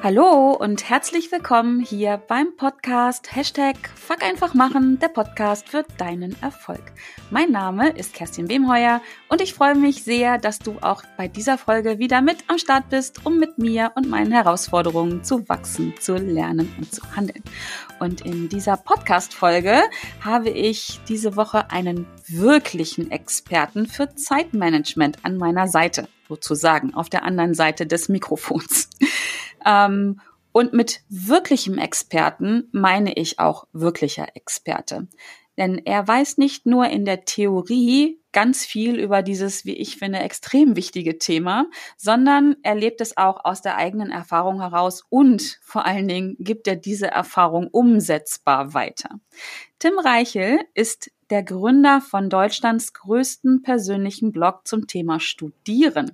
Hallo und herzlich willkommen hier beim Podcast Hashtag Fuck einfach machen, der Podcast für deinen Erfolg. Mein Name ist Kerstin Wemheuer und ich freue mich sehr, dass du auch bei dieser Folge wieder mit am Start bist, um mit mir und meinen Herausforderungen zu wachsen, zu lernen und zu handeln. Und in dieser Podcast-Folge habe ich diese Woche einen wirklichen Experten für Zeitmanagement an meiner Seite, sozusagen auf der anderen Seite des Mikrofons. Ähm, und mit wirklichem Experten meine ich auch wirklicher Experte. Denn er weiß nicht nur in der Theorie ganz viel über dieses, wie ich finde, extrem wichtige Thema, sondern er lebt es auch aus der eigenen Erfahrung heraus und vor allen Dingen gibt er diese Erfahrung umsetzbar weiter. Tim Reichel ist der Gründer von Deutschlands größten persönlichen Blog zum Thema Studieren.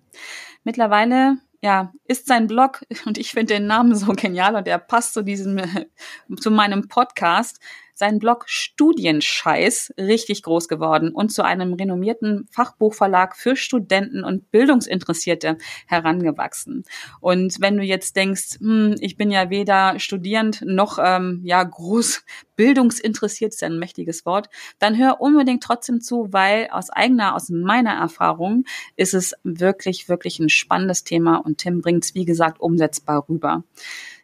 Mittlerweile ja, ist sein Blog, und ich finde den Namen so genial und er passt zu diesem, zu meinem Podcast, sein Blog Studienscheiß richtig groß geworden und zu einem renommierten Fachbuchverlag für Studenten und Bildungsinteressierte herangewachsen. Und wenn du jetzt denkst, hm, ich bin ja weder studierend noch ähm, ja groß bildungsinteressiert, ist ja ein mächtiges Wort, dann hör unbedingt trotzdem zu, weil aus eigener, aus meiner Erfahrung ist es wirklich, wirklich ein spannendes Thema und Tim bringt es, wie gesagt, umsetzbar rüber.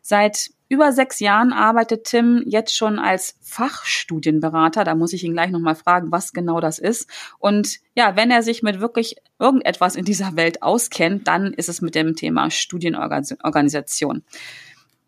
Seit über sechs Jahren arbeitet Tim jetzt schon als Fachstudienberater. Da muss ich ihn gleich nochmal fragen, was genau das ist. Und ja, wenn er sich mit wirklich irgendetwas in dieser Welt auskennt, dann ist es mit dem Thema Studienorganisation.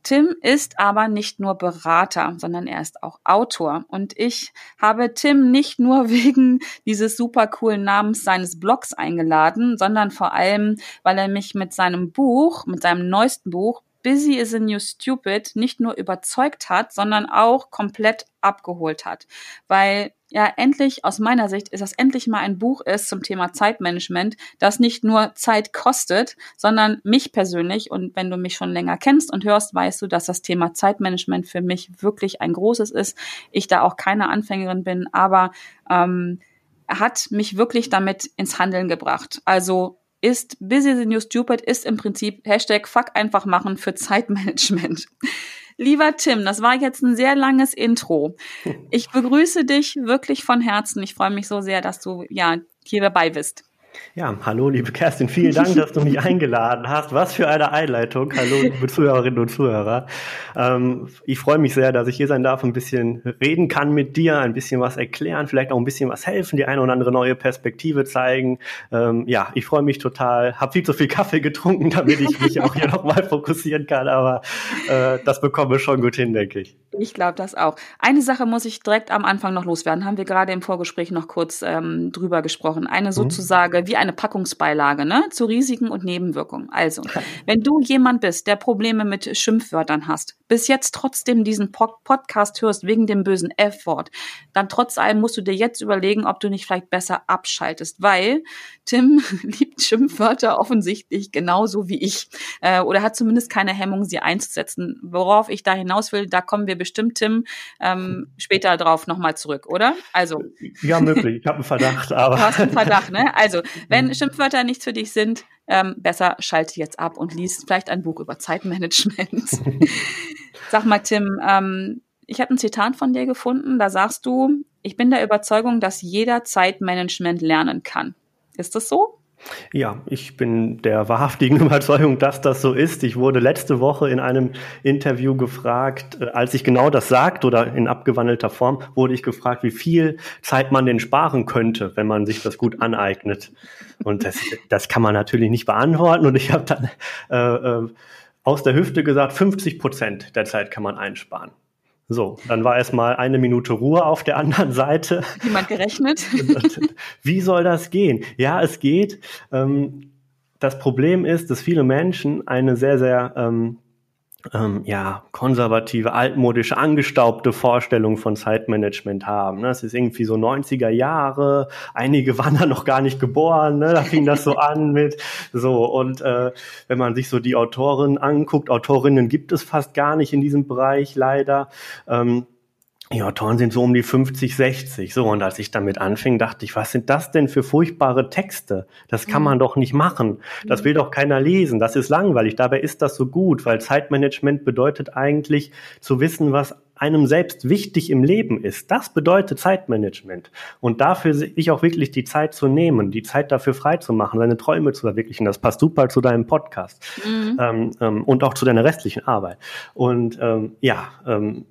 Tim ist aber nicht nur Berater, sondern er ist auch Autor. Und ich habe Tim nicht nur wegen dieses super coolen Namens seines Blogs eingeladen, sondern vor allem, weil er mich mit seinem Buch, mit seinem neuesten Buch, Busy is a New Stupid nicht nur überzeugt hat, sondern auch komplett abgeholt hat. Weil ja endlich, aus meiner Sicht, ist das endlich mal ein Buch ist zum Thema Zeitmanagement, das nicht nur Zeit kostet, sondern mich persönlich, und wenn du mich schon länger kennst und hörst, weißt du, dass das Thema Zeitmanagement für mich wirklich ein großes ist. Ich da auch keine Anfängerin bin, aber ähm, hat mich wirklich damit ins Handeln gebracht. Also ist Busy the New Stupid ist im Prinzip Hashtag Fuck einfach machen für Zeitmanagement. Lieber Tim, das war jetzt ein sehr langes Intro. Ich begrüße dich wirklich von Herzen. Ich freue mich so sehr, dass du ja hier dabei bist. Ja, hallo liebe Kerstin, vielen Dank, dass du mich eingeladen hast. Was für eine Einleitung. Hallo liebe Zuhörerinnen und Zuhörer. Ähm, ich freue mich sehr, dass ich hier sein darf, ein bisschen reden kann mit dir, ein bisschen was erklären, vielleicht auch ein bisschen was helfen, die eine oder andere neue Perspektive zeigen. Ähm, ja, ich freue mich total. Hab viel zu viel Kaffee getrunken, damit ich mich auch hier nochmal fokussieren kann, aber äh, das bekommen wir schon gut hin, denke ich. Ich glaube das auch. Eine Sache muss ich direkt am Anfang noch loswerden. Haben wir gerade im Vorgespräch noch kurz ähm, drüber gesprochen. Eine mhm. Sozusagen wie eine Packungsbeilage, ne, zu Risiken und Nebenwirkungen. Also, wenn du jemand bist, der Probleme mit Schimpfwörtern hast, bis jetzt trotzdem diesen Podcast hörst wegen dem bösen F-Wort, dann trotz allem musst du dir jetzt überlegen, ob du nicht vielleicht besser abschaltest, weil Tim liebt Schimpfwörter offensichtlich genauso wie ich äh, oder hat zumindest keine Hemmung, sie einzusetzen. Worauf ich da hinaus will, da kommen wir bestimmt, Tim, ähm, später drauf nochmal zurück, oder? Also. Ja, möglich. Ich habe einen Verdacht, aber. Du hast einen Verdacht, ne? Also, wenn mhm. Schimpfwörter nichts für dich sind, ähm, besser schalte jetzt ab und liest vielleicht ein Buch über Zeitmanagement. Sag mal, Tim, ähm, ich habe ein Zitat von dir gefunden, da sagst du, ich bin der Überzeugung, dass jeder Zeitmanagement lernen kann. Ist das so? Ja, ich bin der wahrhaftigen Überzeugung, dass das so ist. Ich wurde letzte Woche in einem Interview gefragt, äh, als ich genau das sagt oder in abgewandelter Form, wurde ich gefragt, wie viel Zeit man denn sparen könnte, wenn man sich das gut aneignet. Und das, das kann man natürlich nicht beantworten. Und ich habe dann äh, äh aus der Hüfte gesagt, 50 Prozent der Zeit kann man einsparen. So, dann war erstmal eine Minute Ruhe auf der anderen Seite. Jemand gerechnet? Wie soll das gehen? Ja, es geht. Ähm, das Problem ist, dass viele Menschen eine sehr, sehr ähm, ja, konservative, altmodische, angestaubte Vorstellung von Zeitmanagement haben. Ne? Das ist irgendwie so 90er Jahre, einige waren da noch gar nicht geboren, ne? da fing das so an mit so und äh, wenn man sich so die Autoren anguckt, Autorinnen gibt es fast gar nicht in diesem Bereich leider. Ähm, ja, Autoren sind so um die 50, 60. So, und als ich damit anfing, dachte ich, was sind das denn für furchtbare Texte? Das kann mhm. man doch nicht machen. Das mhm. will doch keiner lesen. Das ist langweilig. Dabei ist das so gut, weil Zeitmanagement bedeutet eigentlich zu wissen, was einem selbst wichtig im Leben ist. Das bedeutet Zeitmanagement. Und dafür sich auch wirklich die Zeit zu nehmen, die Zeit dafür frei zu machen, seine Träume zu verwirklichen. Das passt super zu deinem Podcast mhm. ähm, ähm, und auch zu deiner restlichen Arbeit. Und ähm, ja, ähm,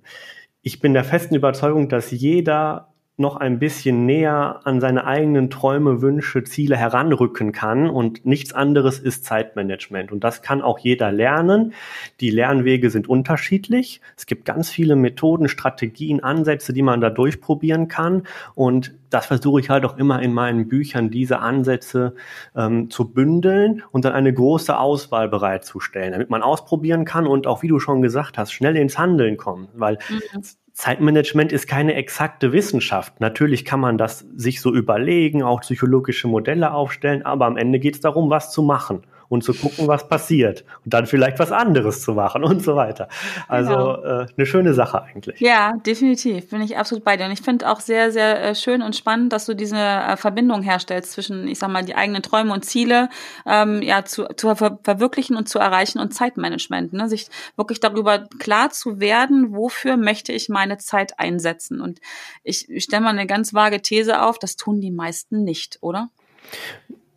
ich bin der festen Überzeugung, dass jeder noch ein bisschen näher an seine eigenen Träume, Wünsche, Ziele heranrücken kann. Und nichts anderes ist Zeitmanagement. Und das kann auch jeder lernen. Die Lernwege sind unterschiedlich. Es gibt ganz viele Methoden, Strategien, Ansätze, die man da durchprobieren kann. Und das versuche ich halt auch immer in meinen Büchern, diese Ansätze ähm, zu bündeln und dann eine große Auswahl bereitzustellen, damit man ausprobieren kann und auch, wie du schon gesagt hast, schnell ins Handeln kommen. Weil mhm. Zeitmanagement ist keine exakte Wissenschaft. Natürlich kann man das sich so überlegen, auch psychologische Modelle aufstellen, aber am Ende geht es darum, was zu machen und zu gucken, was passiert und dann vielleicht was anderes zu machen und so weiter. Also genau. äh, eine schöne Sache eigentlich. Ja, definitiv. Bin ich absolut bei dir. Und ich finde auch sehr, sehr äh, schön und spannend, dass du diese äh, Verbindung herstellst zwischen, ich sag mal, die eigenen Träume und Ziele ähm, ja zu, zu ver verwirklichen und zu erreichen und Zeitmanagement. Ne? Sich wirklich darüber klar zu werden, wofür möchte ich meine Zeit einsetzen. Und ich, ich stelle mal eine ganz vage These auf, das tun die meisten nicht, oder?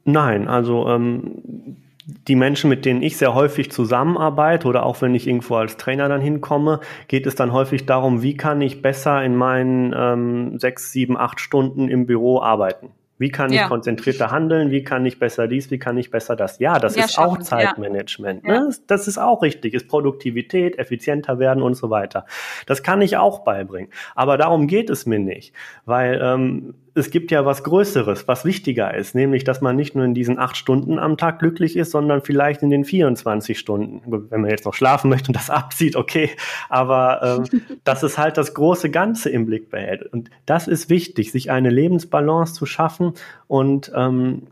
Nein, also ähm, die Menschen, mit denen ich sehr häufig zusammenarbeite oder auch wenn ich irgendwo als Trainer dann hinkomme, geht es dann häufig darum, wie kann ich besser in meinen ähm, sechs, sieben, acht Stunden im Büro arbeiten. Wie kann ich ja. konzentrierter handeln? Wie kann ich besser dies? Wie kann ich besser das? Ja, das ja, ist auch Zeitmanagement. Ja. Ne? Das ist auch richtig. Ist Produktivität, effizienter werden und so weiter. Das kann ich auch beibringen. Aber darum geht es mir nicht, weil ähm, es gibt ja was Größeres, was wichtiger ist, nämlich, dass man nicht nur in diesen acht Stunden am Tag glücklich ist, sondern vielleicht in den 24 Stunden. Wenn man jetzt noch schlafen möchte und das abzieht, okay. Aber ähm, dass es halt das große Ganze im Blick behält. Und das ist wichtig, sich eine Lebensbalance zu schaffen und ähm,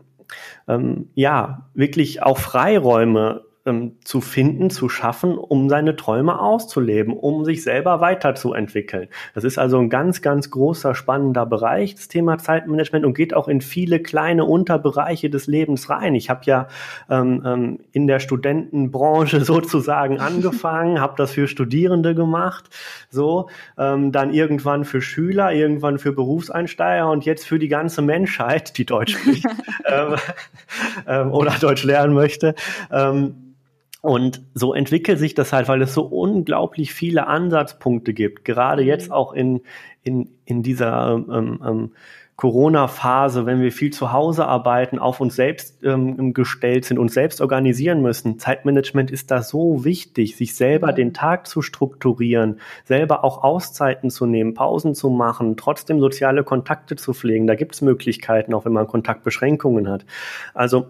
ähm, ja, wirklich auch Freiräume ähm, zu finden, zu schaffen, um seine Träume auszuleben, um sich selber weiterzuentwickeln. Das ist also ein ganz, ganz großer, spannender Bereich, das Thema Zeitmanagement und geht auch in viele kleine Unterbereiche des Lebens rein. Ich habe ja ähm, ähm, in der Studentenbranche sozusagen angefangen, habe das für Studierende gemacht, so ähm, dann irgendwann für Schüler, irgendwann für Berufseinsteiger und jetzt für die ganze Menschheit, die Deutsch spricht ähm, ähm, oder Deutsch lernen möchte. Ähm, und so entwickelt sich das halt, weil es so unglaublich viele Ansatzpunkte gibt, gerade mhm. jetzt auch in, in, in dieser ähm, ähm, Corona-Phase, wenn wir viel zu Hause arbeiten, auf uns selbst ähm, gestellt sind, uns selbst organisieren müssen. Zeitmanagement ist da so wichtig, sich selber mhm. den Tag zu strukturieren, selber auch Auszeiten zu nehmen, Pausen zu machen, trotzdem soziale Kontakte zu pflegen. Da gibt es Möglichkeiten, auch wenn man Kontaktbeschränkungen hat. Also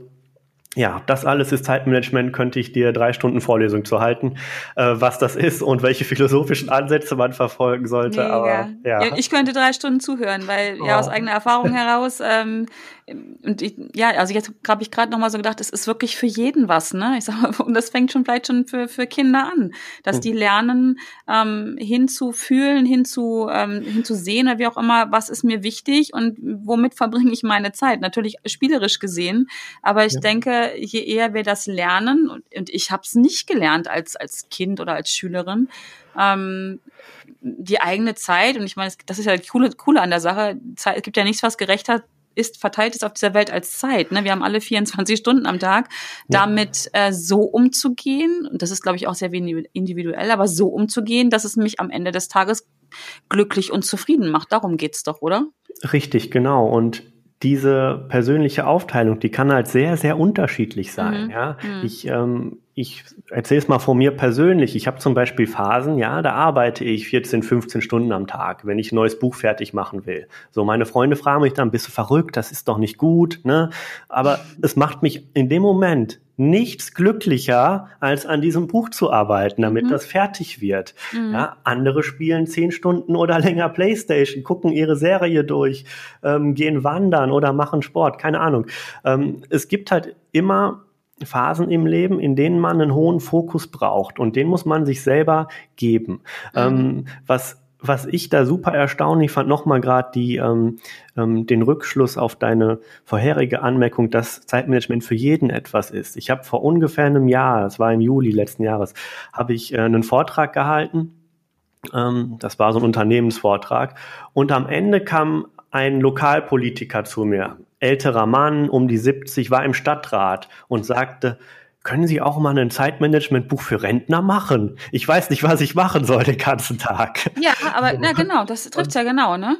ja, das alles ist Zeitmanagement, könnte ich dir drei Stunden Vorlesung zu halten, äh, was das ist und welche philosophischen Ansätze man verfolgen sollte. Mega. Aber, ja. Ich könnte drei Stunden zuhören, weil oh. ja aus eigener Erfahrung heraus ähm, und ich, ja, also jetzt habe ich gerade noch mal so gedacht, es ist wirklich für jeden was, ne? Ich sag mal, und das fängt schon vielleicht schon für für Kinder an, dass die lernen ähm, hinzufühlen, hinzu ähm, hinzusehen oder wie auch immer, was ist mir wichtig und womit verbringe ich meine Zeit? Natürlich spielerisch gesehen, aber ich ja. denke, je eher wir das lernen und, und ich habe es nicht gelernt als als Kind oder als Schülerin. Ähm, die eigene Zeit, und ich meine, das ist ja das Coole, Coole an der Sache, es gibt ja nichts, was gerechter ist, verteilt ist auf dieser Welt als Zeit. Ne? Wir haben alle 24 Stunden am Tag, damit äh, so umzugehen, und das ist, glaube ich, auch sehr individuell, aber so umzugehen, dass es mich am Ende des Tages glücklich und zufrieden macht. Darum geht's doch, oder? Richtig, genau. Und diese persönliche Aufteilung, die kann halt sehr, sehr unterschiedlich sein. Mhm. Ja, mhm. ich ähm, ich erzähle es mal von mir persönlich. Ich habe zum Beispiel Phasen, ja, da arbeite ich 14, 15 Stunden am Tag, wenn ich ein neues Buch fertig machen will. So, meine Freunde fragen mich dann, bist du verrückt? Das ist doch nicht gut, ne? Aber es macht mich in dem Moment nichts glücklicher, als an diesem Buch zu arbeiten, damit mhm. das fertig wird. Mhm. Ja, andere spielen zehn Stunden oder länger Playstation, gucken ihre Serie durch, ähm, gehen wandern oder machen Sport, keine Ahnung. Ähm, es gibt halt immer Phasen im Leben, in denen man einen hohen Fokus braucht und den muss man sich selber geben. Mhm. Ähm, was was ich da super erstaunlich fand, nochmal gerade die ähm, ähm, den Rückschluss auf deine vorherige Anmerkung, dass Zeitmanagement für jeden etwas ist. Ich habe vor ungefähr einem Jahr, das war im Juli letzten Jahres, habe ich äh, einen Vortrag gehalten. Ähm, das war so ein Unternehmensvortrag. Und am Ende kam ein Lokalpolitiker zu mir, älterer Mann, um die 70, war im Stadtrat und sagte, können Sie auch mal ein Zeitmanagementbuch für Rentner machen? Ich weiß nicht, was ich machen soll den ganzen Tag. Ja, aber na genau, das trifft ja genau, ne?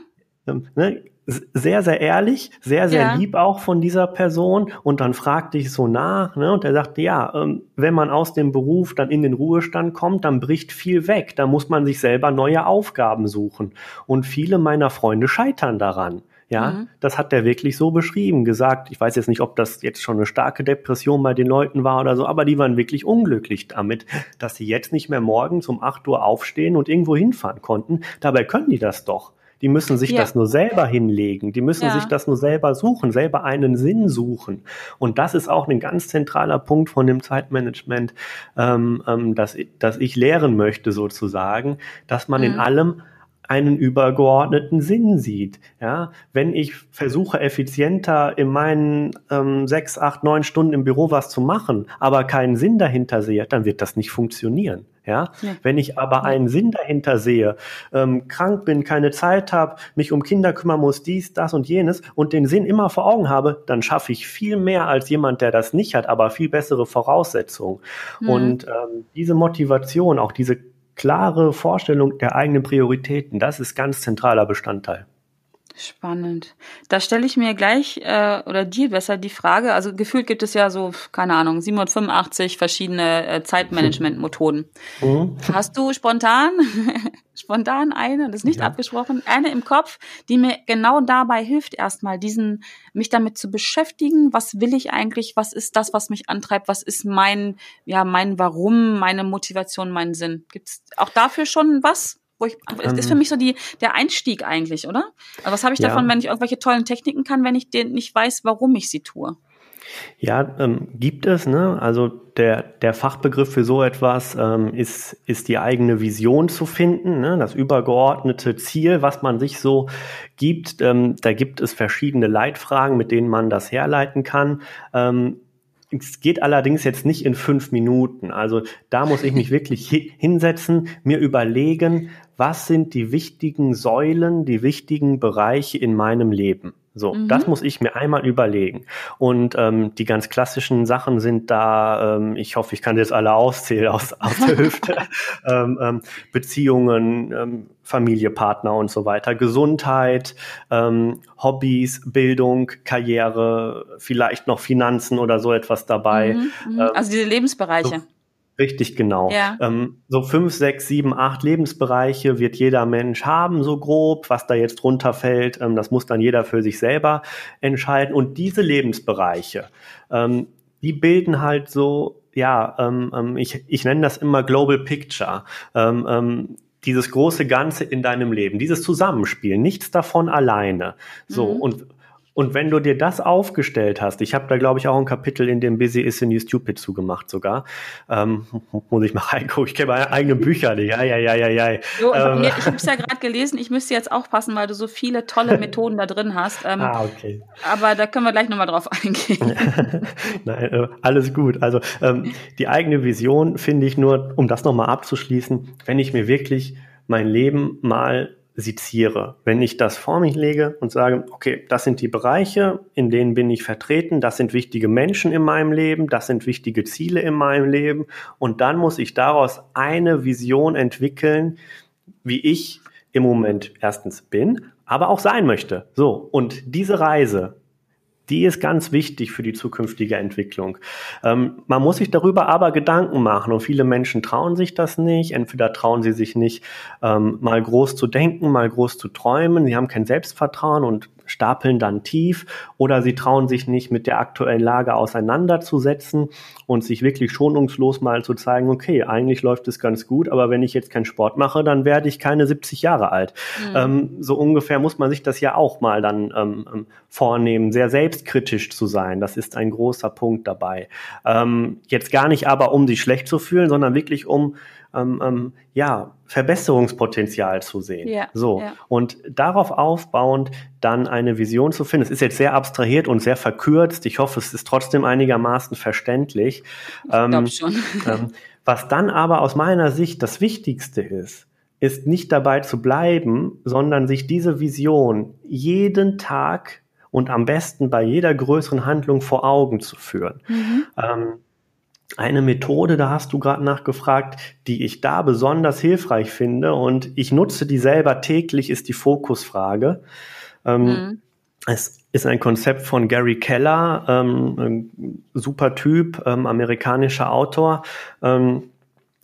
Ähm, ne? Sehr, sehr ehrlich, sehr, sehr ja. lieb auch von dieser Person. Und dann fragte ich so nach, ne? Und er sagte, ja, ähm, wenn man aus dem Beruf dann in den Ruhestand kommt, dann bricht viel weg. Da muss man sich selber neue Aufgaben suchen. Und viele meiner Freunde scheitern daran. Ja, mhm. das hat der wirklich so beschrieben, gesagt. Ich weiß jetzt nicht, ob das jetzt schon eine starke Depression bei den Leuten war oder so, aber die waren wirklich unglücklich damit, dass sie jetzt nicht mehr morgens um 8 Uhr aufstehen und irgendwo hinfahren konnten. Dabei können die das doch. Die müssen sich ja. das nur selber hinlegen. Die müssen ja. sich das nur selber suchen, selber einen Sinn suchen. Und das ist auch ein ganz zentraler Punkt von dem Zeitmanagement, ähm, ähm, dass, dass ich lehren möchte sozusagen, dass man mhm. in allem einen übergeordneten Sinn sieht. Ja, wenn ich versuche effizienter in meinen ähm, sechs, acht, neun Stunden im Büro was zu machen, aber keinen Sinn dahinter sehe, dann wird das nicht funktionieren. Ja, ja. wenn ich aber einen Sinn dahinter sehe, ähm, krank bin, keine Zeit habe, mich um Kinder kümmern muss, dies, das und jenes und den Sinn immer vor Augen habe, dann schaffe ich viel mehr als jemand, der das nicht hat, aber viel bessere Voraussetzungen. Mhm. Und ähm, diese Motivation, auch diese klare Vorstellung der eigenen Prioritäten, das ist ganz zentraler Bestandteil. Spannend. Da stelle ich mir gleich äh, oder dir besser die Frage, also gefühlt gibt es ja so, keine Ahnung, 785 verschiedene äh, Zeitmanagement-Methoden. Mhm. Hast du spontan, spontan eine, das ist nicht ja. abgesprochen, eine im Kopf, die mir genau dabei hilft, erstmal diesen, mich damit zu beschäftigen, was will ich eigentlich, was ist das, was mich antreibt, was ist mein, ja, mein Warum, meine Motivation, mein Sinn. Gibt es auch dafür schon was? Wo ich, ähm, ist für mich so die, der Einstieg eigentlich, oder? Also was habe ich davon, ja. wenn ich irgendwelche tollen Techniken kann, wenn ich den nicht weiß, warum ich sie tue? Ja, ähm, gibt es. Ne? Also der, der Fachbegriff für so etwas ähm, ist, ist die eigene Vision zu finden, ne? das übergeordnete Ziel, was man sich so gibt. Ähm, da gibt es verschiedene Leitfragen, mit denen man das herleiten kann. Ähm, es geht allerdings jetzt nicht in fünf Minuten. Also da muss ich mich wirklich hinsetzen, mir überlegen, was sind die wichtigen Säulen, die wichtigen Bereiche in meinem Leben. So, mhm. das muss ich mir einmal überlegen. Und ähm, die ganz klassischen Sachen sind da, ähm, ich hoffe, ich kann jetzt alle auszählen aus, aus der Hüfte, ähm, ähm, Beziehungen, ähm, Familie, Partner und so weiter, Gesundheit, ähm, Hobbys, Bildung, Karriere, vielleicht noch Finanzen oder so etwas dabei. Mhm, mhm. ähm, also diese Lebensbereiche. So, Richtig, genau. Ja. Ähm, so fünf, sechs, sieben, acht Lebensbereiche wird jeder Mensch haben, so grob. Was da jetzt drunter fällt, ähm, das muss dann jeder für sich selber entscheiden. Und diese Lebensbereiche, ähm, die bilden halt so, ja, ähm, ähm, ich, ich nenne das immer Global Picture. Ähm, dieses große Ganze in deinem Leben, dieses Zusammenspiel, nichts davon alleine. So, mhm. und und wenn du dir das aufgestellt hast, ich habe da glaube ich auch ein Kapitel in dem Busy is the New Stupid zugemacht sogar, ähm, muss ich mal reingucken, ich kenne meine eigenen Bücher nicht, ja, ja, ja, ja, ja. So, ähm. Ich habe es ja gerade gelesen, ich müsste jetzt aufpassen, weil du so viele tolle Methoden da drin hast. Ähm, ah, okay. Aber da können wir gleich nochmal drauf eingehen. Nein, äh, alles gut. Also ähm, die eigene Vision finde ich nur, um das nochmal abzuschließen, wenn ich mir wirklich mein Leben mal seziere. Wenn ich das vor mich lege und sage, okay, das sind die Bereiche, in denen bin ich vertreten, das sind wichtige Menschen in meinem Leben, das sind wichtige Ziele in meinem Leben und dann muss ich daraus eine Vision entwickeln, wie ich im Moment erstens bin, aber auch sein möchte. So, und diese Reise, die ist ganz wichtig für die zukünftige Entwicklung. Ähm, man muss sich darüber aber Gedanken machen und viele Menschen trauen sich das nicht. Entweder trauen sie sich nicht, ähm, mal groß zu denken, mal groß zu träumen. Sie haben kein Selbstvertrauen und stapeln dann tief oder sie trauen sich nicht mit der aktuellen Lage auseinanderzusetzen und sich wirklich schonungslos mal zu zeigen, okay, eigentlich läuft es ganz gut, aber wenn ich jetzt keinen Sport mache, dann werde ich keine 70 Jahre alt. Mhm. Ähm, so ungefähr muss man sich das ja auch mal dann ähm, ähm, vornehmen, sehr selbstkritisch zu sein. Das ist ein großer Punkt dabei. Ähm, jetzt gar nicht aber, um sich schlecht zu fühlen, sondern wirklich um ähm, ähm, ja, Verbesserungspotenzial zu sehen. Ja, so. ja. Und darauf aufbauend dann eine Vision zu finden. Es ist jetzt sehr abstrahiert und sehr verkürzt. Ich hoffe, es ist trotzdem einigermaßen verständlich. Ich ähm, schon. ähm, was dann aber aus meiner Sicht das Wichtigste ist, ist nicht dabei zu bleiben, sondern sich diese Vision jeden Tag und am besten bei jeder größeren Handlung vor Augen zu führen. Mhm. Ähm, eine Methode, da hast du gerade nachgefragt, die ich da besonders hilfreich finde und ich nutze die selber täglich, ist die Fokusfrage. Ähm, mhm. Es ist ein Konzept von Gary Keller, ähm, super Typ, ähm, amerikanischer Autor. Ähm,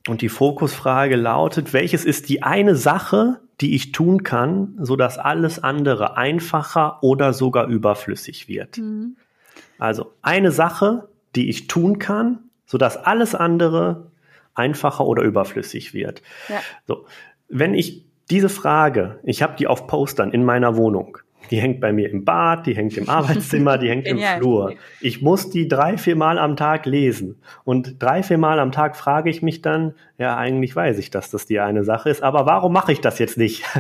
und die Fokusfrage lautet, welches ist die eine Sache, die ich tun kann, so dass alles andere einfacher oder sogar überflüssig wird? Mhm. Also eine Sache, die ich tun kann, so dass alles andere einfacher oder überflüssig wird. Ja. So, wenn ich diese Frage, ich habe die auf Postern in meiner Wohnung, die hängt bei mir im Bad, die hängt im Arbeitszimmer, die hängt im Flur. Ich muss die drei, vier Mal am Tag lesen. Und drei, vier Mal am Tag frage ich mich dann, ja, eigentlich weiß ich, dass das die eine Sache ist, aber warum mache ich das jetzt nicht?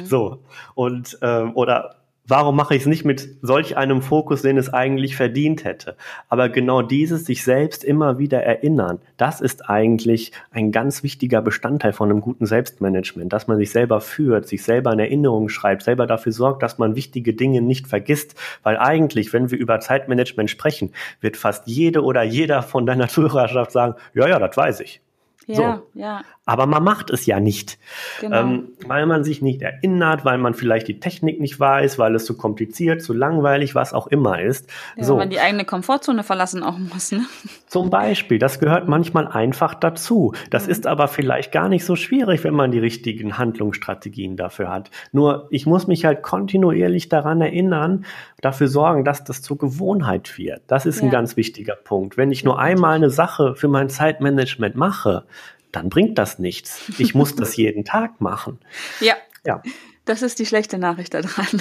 Mhm. So. Und, ähm, oder Warum mache ich es nicht mit solch einem Fokus, den es eigentlich verdient hätte? Aber genau dieses sich selbst immer wieder erinnern, das ist eigentlich ein ganz wichtiger Bestandteil von einem guten Selbstmanagement, dass man sich selber führt, sich selber in Erinnerung schreibt, selber dafür sorgt, dass man wichtige Dinge nicht vergisst. Weil eigentlich, wenn wir über Zeitmanagement sprechen, wird fast jede oder jeder von deiner Zuhörerschaft sagen, ja, ja, das weiß ich. Ja, so. ja. Aber man macht es ja nicht, genau. ähm, weil man sich nicht erinnert, weil man vielleicht die Technik nicht weiß, weil es zu kompliziert, zu langweilig, was auch immer ist. Ja, so. Weil man die eigene Komfortzone verlassen auch muss. Ne? Zum Beispiel, das gehört manchmal einfach dazu. Das mhm. ist aber vielleicht gar nicht so schwierig, wenn man die richtigen Handlungsstrategien dafür hat. Nur ich muss mich halt kontinuierlich daran erinnern, dafür sorgen, dass das zur Gewohnheit wird. Das ist ja. ein ganz wichtiger Punkt. Wenn ich nur einmal eine Sache für mein Zeitmanagement mache, dann bringt das nichts. Ich muss das jeden Tag machen. Ja. Ja. Das ist die schlechte Nachricht daran.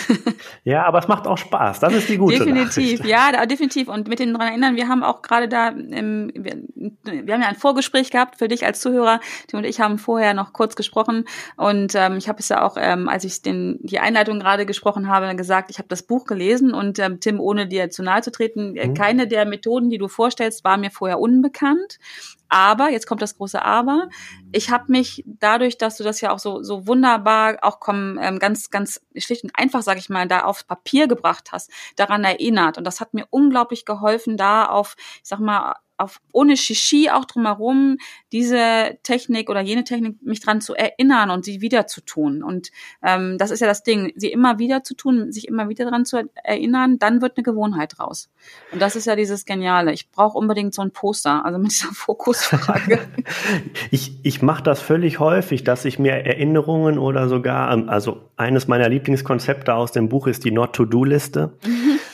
Ja, aber es macht auch Spaß. Das ist die gute definitiv, Nachricht. ja, da, definitiv. Und mit dem daran erinnern, wir haben auch gerade da, im, wir, wir, haben ja ein Vorgespräch gehabt für dich als Zuhörer. Tim und ich haben vorher noch kurz gesprochen. Und ähm, ich habe es ja auch, ähm, als ich den, die Einleitung gerade gesprochen habe, gesagt, ich habe das Buch gelesen und ähm, Tim, ohne dir zu nahe zu treten, äh, mhm. keine der Methoden, die du vorstellst, war mir vorher unbekannt. Aber, jetzt kommt das große Aber, ich habe mich dadurch, dass du das ja auch so, so wunderbar, auch komm, ähm, ganz, ganz schlicht und einfach, sage ich mal, da aufs Papier gebracht hast, daran erinnert. Und das hat mir unglaublich geholfen, da auf, ich sag mal, auf, ohne Shishi auch drumherum diese Technik oder jene Technik mich dran zu erinnern und sie wieder zu tun. Und ähm, das ist ja das Ding, sie immer wieder zu tun, sich immer wieder dran zu erinnern, dann wird eine Gewohnheit raus. Und das ist ja dieses Geniale. Ich brauche unbedingt so ein Poster, also mit dieser Fokusfrage. ich ich mache das völlig häufig, dass ich mir Erinnerungen oder sogar, ähm, also eines meiner Lieblingskonzepte aus dem Buch ist die Not-to-Do-Liste.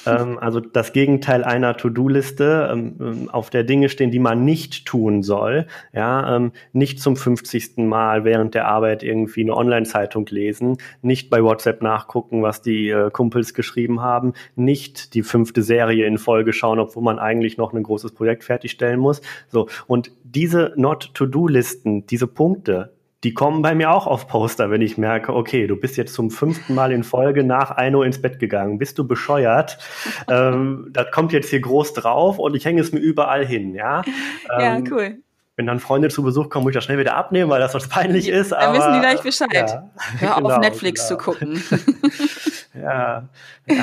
Ähm, also das Gegenteil einer To-Do-Liste, ähm, ähm, auf der Dinge stehen, die man nicht tun soll. Ja, ähm, nicht zum 50. Mal während der Arbeit irgendwie eine Online-Zeitung lesen, nicht bei WhatsApp nachgucken, was die äh, Kumpels geschrieben haben, nicht die fünfte Serie in Folge schauen, obwohl man eigentlich noch ein großes Projekt fertigstellen muss. So. Und diese Not-to-Do-Listen, diese Punkte, die kommen bei mir auch auf Poster, wenn ich merke, okay, du bist jetzt zum fünften Mal in Folge nach 1 Uhr ins Bett gegangen. Bist du bescheuert? ähm, das kommt jetzt hier groß drauf und ich hänge es mir überall hin, ja. Ähm, ja, cool. Wenn dann Freunde zu Besuch kommen, muss ich das schnell wieder abnehmen, weil das sonst peinlich ist. Dann wissen die gleich Bescheid. Ja, Hör genau, auf, Netflix genau. zu gucken. ja, ja,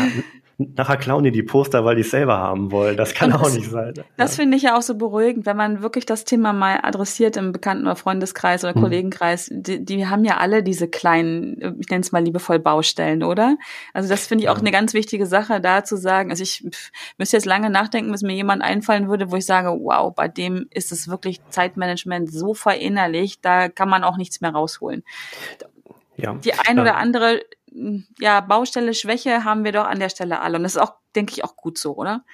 nachher klauen die die Poster, weil die es selber haben wollen. Das kann das, auch nicht sein. Das ja. finde ich ja auch so beruhigend, wenn man wirklich das Thema mal adressiert im Bekannten- oder Freundeskreis oder hm. Kollegenkreis. Die, die haben ja alle diese kleinen, ich nenne es mal liebevoll Baustellen, oder? Also das finde ich auch eine ganz wichtige Sache, da zu sagen. Also ich pff, müsste jetzt lange nachdenken, bis mir jemand einfallen würde, wo ich sage, wow, bei dem ist es wirklich Zeitmanagement so verinnerlicht, da kann man auch nichts mehr rausholen. Ja. Die ein oder andere ja, Baustelle, Schwäche haben wir doch an der Stelle alle. Und das ist auch, denke ich, auch gut so, oder?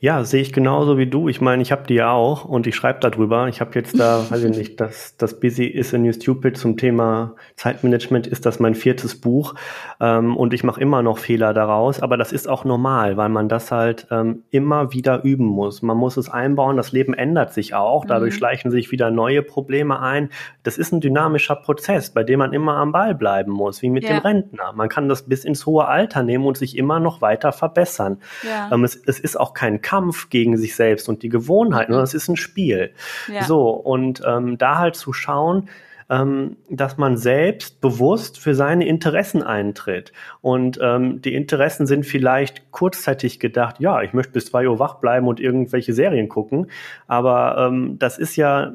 Ja, sehe ich genauso wie du. Ich meine, ich habe die ja auch und ich schreibe darüber. Ich habe jetzt da, weiß ich nicht, das, das Busy is a New Stupid zum Thema Zeitmanagement ist das mein viertes Buch ähm, und ich mache immer noch Fehler daraus, aber das ist auch normal, weil man das halt ähm, immer wieder üben muss. Man muss es einbauen, das Leben ändert sich auch, dadurch mhm. schleichen sich wieder neue Probleme ein. Das ist ein dynamischer Prozess, bei dem man immer am Ball bleiben muss, wie mit ja. dem Rentner. Man kann das bis ins hohe Alter nehmen und sich immer noch weiter verbessern. Ja. Ähm, es, es ist auch kein Kampf gegen sich selbst und die Gewohnheiten, sondern es ist ein Spiel. Ja. So, und ähm, da halt zu schauen, ähm, dass man selbst bewusst für seine Interessen eintritt. Und ähm, die Interessen sind vielleicht kurzzeitig gedacht, ja, ich möchte bis zwei Uhr wach bleiben und irgendwelche Serien gucken. Aber ähm, das ist ja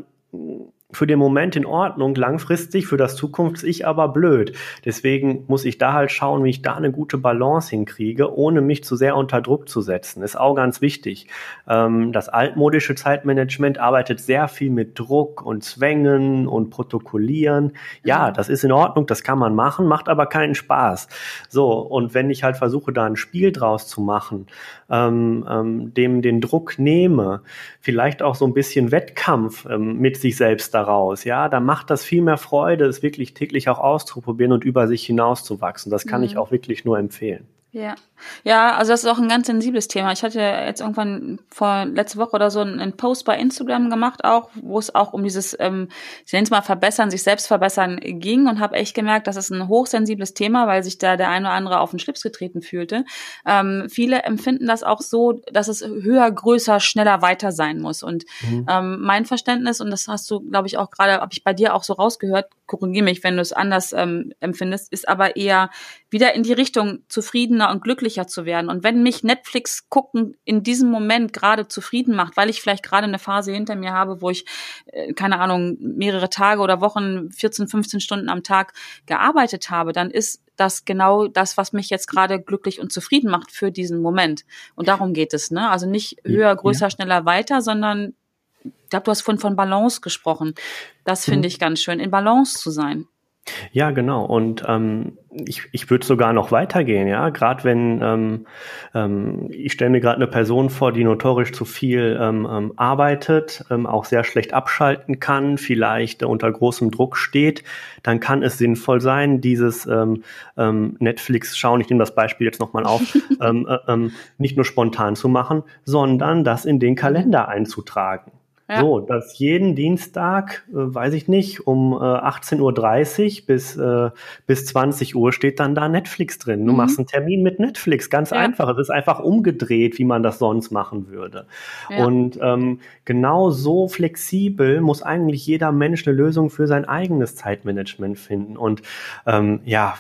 für den Moment in Ordnung, langfristig für das Zukunfts-Ich aber blöd. Deswegen muss ich da halt schauen, wie ich da eine gute Balance hinkriege, ohne mich zu sehr unter Druck zu setzen. Ist auch ganz wichtig. Ähm, das altmodische Zeitmanagement arbeitet sehr viel mit Druck und Zwängen und Protokollieren. Ja, das ist in Ordnung, das kann man machen, macht aber keinen Spaß. So, und wenn ich halt versuche, da ein Spiel draus zu machen, ähm, ähm, dem den Druck nehme, vielleicht auch so ein bisschen Wettkampf ähm, mit sich selbst daraus, ja, dann macht das viel mehr Freude, es wirklich täglich auch auszuprobieren und über sich hinauszuwachsen. Das kann mhm. ich auch wirklich nur empfehlen. Ja. Ja, also das ist auch ein ganz sensibles Thema. Ich hatte jetzt irgendwann vor letzte Woche oder so einen Post bei Instagram gemacht, auch, wo es auch um dieses, ähm, ich nenne es mal verbessern, sich selbst verbessern ging und habe echt gemerkt, das ist ein hochsensibles Thema, weil sich da der eine oder andere auf den Schlips getreten fühlte. Ähm, viele empfinden das auch so, dass es höher, größer, schneller, weiter sein muss. Und mhm. ähm, mein Verständnis, und das hast du, glaube ich, auch gerade, habe ich bei dir auch so rausgehört, korrigiere mich, wenn du es anders ähm, empfindest, ist aber eher wieder in die Richtung zufriedener und glücklicher zu werden. Und wenn mich Netflix gucken in diesem Moment gerade zufrieden macht, weil ich vielleicht gerade eine Phase hinter mir habe, wo ich, äh, keine Ahnung, mehrere Tage oder Wochen, 14, 15 Stunden am Tag gearbeitet habe, dann ist das genau das, was mich jetzt gerade glücklich und zufrieden macht für diesen Moment. Und darum geht es, ne? Also nicht höher, größer, ja. schneller, weiter, sondern ich glaube, du hast vorhin von Balance gesprochen. Das finde mhm. ich ganz schön, in Balance zu sein. Ja, genau. Und ähm, ich, ich würde sogar noch weitergehen, ja. Gerade wenn ähm, ähm, ich stelle mir gerade eine Person vor, die notorisch zu viel ähm, ähm, arbeitet, ähm, auch sehr schlecht abschalten kann, vielleicht unter großem Druck steht, dann kann es sinnvoll sein, dieses ähm, ähm, Netflix schauen, ich nehme das Beispiel jetzt nochmal auf, ähm, äh, ähm, nicht nur spontan zu machen, sondern das in den Kalender einzutragen. Ja. So, dass jeden Dienstag, äh, weiß ich nicht, um äh, 18.30 Uhr bis, äh, bis 20 Uhr steht dann da Netflix drin. Du mhm. machst einen Termin mit Netflix, ganz ja. einfach. Es ist einfach umgedreht, wie man das sonst machen würde. Ja. Und ähm, genau so flexibel muss eigentlich jeder Mensch eine Lösung für sein eigenes Zeitmanagement finden. Und ähm, ja,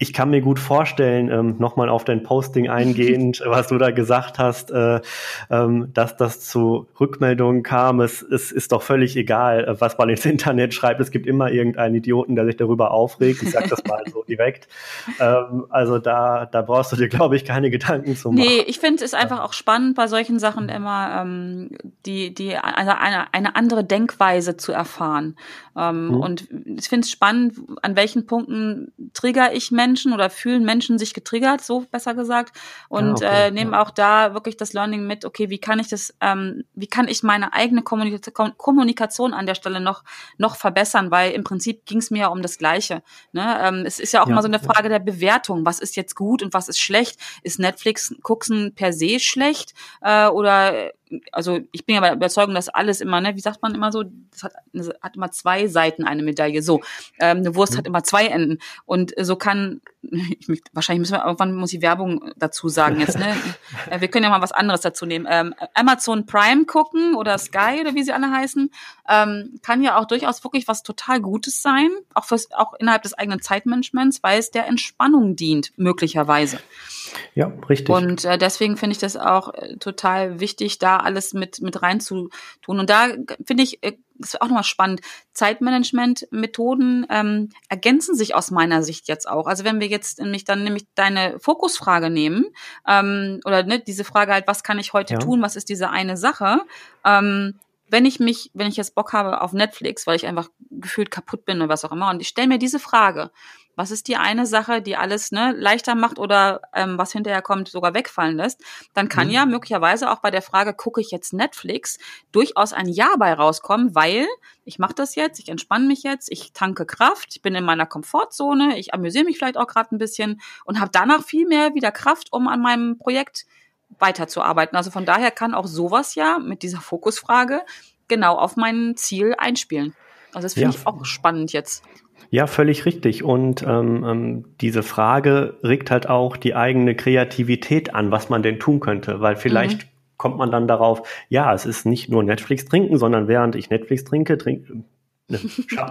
ich kann mir gut vorstellen, ähm, nochmal auf dein Posting eingehend, was du da gesagt hast, äh, ähm, dass das zu Rückmeldungen kam. Es, es ist doch völlig egal, äh, was man ins Internet schreibt. Es gibt immer irgendeinen Idioten, der sich darüber aufregt. Ich sag das mal so direkt. Ähm, also da, da brauchst du dir, glaube ich, keine Gedanken zu machen. Nee, ich finde es einfach auch spannend, bei solchen Sachen immer ähm, die, die, also eine, eine andere Denkweise zu erfahren. Ähm, mhm. Und ich finde es spannend, an welchen Punkten trigger ich Menschen oder fühlen Menschen sich getriggert, so besser gesagt. Und ja, okay. äh, nehmen ja. auch da wirklich das Learning mit, okay, wie kann ich das, ähm, wie kann ich meine eigene Kommunikation, Kommunikation an der Stelle noch, noch verbessern, weil im Prinzip ging es mir ja um das Gleiche. Ne? Ähm, es ist ja auch ja, mal so eine Frage der Bewertung. Was ist jetzt gut und was ist schlecht? Ist Netflix gucken per se schlecht? Äh, oder also ich bin ja bei der Überzeugung, dass alles immer, ne, wie sagt man immer so, das hat, hat immer zwei Seiten eine Medaille. So, ähm, eine Wurst mhm. hat immer zwei Enden. Und so kann, wahrscheinlich müssen wir irgendwann muss ich Werbung dazu sagen jetzt, ne? wir können ja mal was anderes dazu nehmen. Ähm, Amazon Prime gucken oder Sky oder wie sie alle heißen, ähm, kann ja auch durchaus wirklich was total Gutes sein, auch fürs, auch innerhalb des eigenen Zeitmanagements, weil es der Entspannung dient, möglicherweise. Ja, richtig. Und äh, deswegen finde ich das auch äh, total wichtig, da alles mit, mit rein zu tun. Und da finde ich, äh, das ist auch nochmal spannend. Zeitmanagement-Methoden ähm, ergänzen sich aus meiner Sicht jetzt auch. Also wenn wir jetzt nämlich dann nämlich deine Fokusfrage nehmen, ähm, oder ne, diese Frage halt, was kann ich heute ja. tun, was ist diese eine Sache, ähm, wenn ich mich, wenn ich jetzt Bock habe auf Netflix, weil ich einfach gefühlt kaputt bin oder was auch immer, und ich stelle mir diese Frage, Was ist die eine Sache, die alles ne, leichter macht oder ähm, was hinterher kommt, sogar wegfallen lässt? Dann kann mhm. ja möglicherweise auch bei der Frage, gucke ich jetzt Netflix, durchaus ein Ja bei rauskommen, weil ich mache das jetzt, ich entspanne mich jetzt, ich tanke Kraft, ich bin in meiner Komfortzone, ich amüsiere mich vielleicht auch gerade ein bisschen und habe danach viel mehr wieder Kraft, um an meinem Projekt weiterzuarbeiten. Also von daher kann auch sowas ja mit dieser Fokusfrage genau auf mein Ziel einspielen. Also das finde ja. ich auch spannend jetzt. Ja, völlig richtig. Und ähm, ähm, diese Frage regt halt auch die eigene Kreativität an, was man denn tun könnte, weil vielleicht mhm. kommt man dann darauf, ja, es ist nicht nur Netflix trinken, sondern während ich Netflix trinke, trinke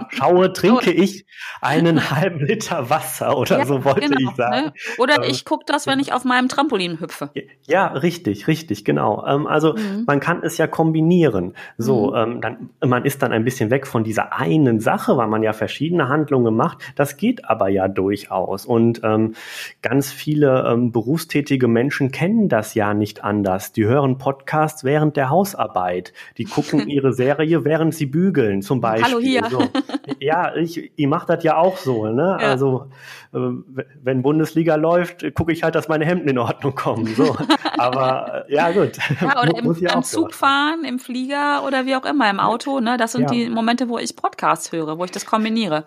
schaue, trinke ich einen halben Liter Wasser oder ja, so wollte genau, ich sagen. Ne? Oder ähm, ich gucke das, wenn ich auf meinem Trampolin hüpfe. Ja, richtig, richtig, genau. Ähm, also mhm. man kann es ja kombinieren. So, mhm. ähm, dann, man ist dann ein bisschen weg von dieser einen Sache, weil man ja verschiedene Handlungen macht. Das geht aber ja durchaus. Und ähm, ganz viele ähm, berufstätige Menschen kennen das ja nicht anders. Die hören Podcasts während der Hausarbeit. Die gucken ihre Serie, während sie bügeln, zum Beispiel. Hallo hier. So. Ja, ich, ich mache das ja auch so. Ne? Ja. Also äh, wenn Bundesliga läuft, gucke ich halt, dass meine Hemden in Ordnung kommen. So. Aber äh, ja, gut. Ja, oder im, beim Zug fahren, im Flieger oder wie auch immer, im Auto. Ne? Das sind ja. die Momente, wo ich Podcasts höre, wo ich das kombiniere.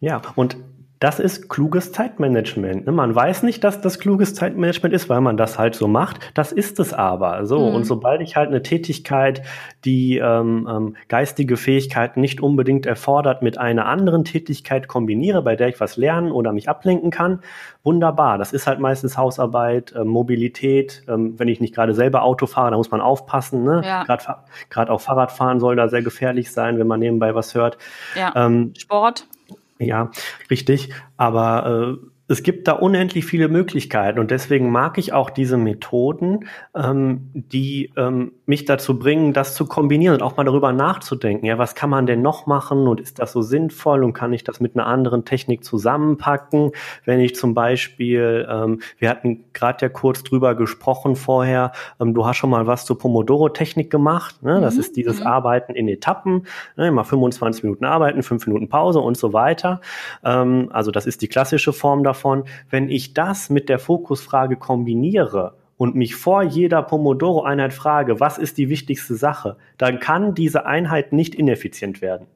Ja, und das ist kluges Zeitmanagement. Ne? Man weiß nicht, dass das kluges Zeitmanagement ist, weil man das halt so macht. Das ist es aber. So. Mhm. Und sobald ich halt eine Tätigkeit, die ähm, ähm, geistige Fähigkeiten nicht unbedingt erfordert, mit einer anderen Tätigkeit kombiniere, bei der ich was lernen oder mich ablenken kann, wunderbar. Das ist halt meistens Hausarbeit, äh, Mobilität. Ähm, wenn ich nicht gerade selber Auto fahre, da muss man aufpassen. Ne? Ja. Gerade auch Fahrradfahren soll da sehr gefährlich sein, wenn man nebenbei was hört. Ja. Ähm, Sport. Ja, richtig. Aber äh, es gibt da unendlich viele Möglichkeiten und deswegen mag ich auch diese Methoden, ähm, die ähm, mich dazu bringen, das zu kombinieren und auch mal darüber nachzudenken. Ja, was kann man denn noch machen und ist das so sinnvoll und kann ich das mit einer anderen Technik zusammenpacken? Wenn ich zum Beispiel, ähm, wir hatten gerade ja kurz drüber gesprochen vorher, ähm, du hast schon mal was zur Pomodoro-Technik gemacht. Ne? Das mhm. ist dieses mhm. Arbeiten in Etappen, ne? immer 25 Minuten arbeiten, 5 Minuten Pause und so weiter. Ähm, also das ist die klassische Form davon davon, wenn ich das mit der Fokusfrage kombiniere und mich vor jeder Pomodoro-Einheit frage, was ist die wichtigste Sache, dann kann diese Einheit nicht ineffizient werden.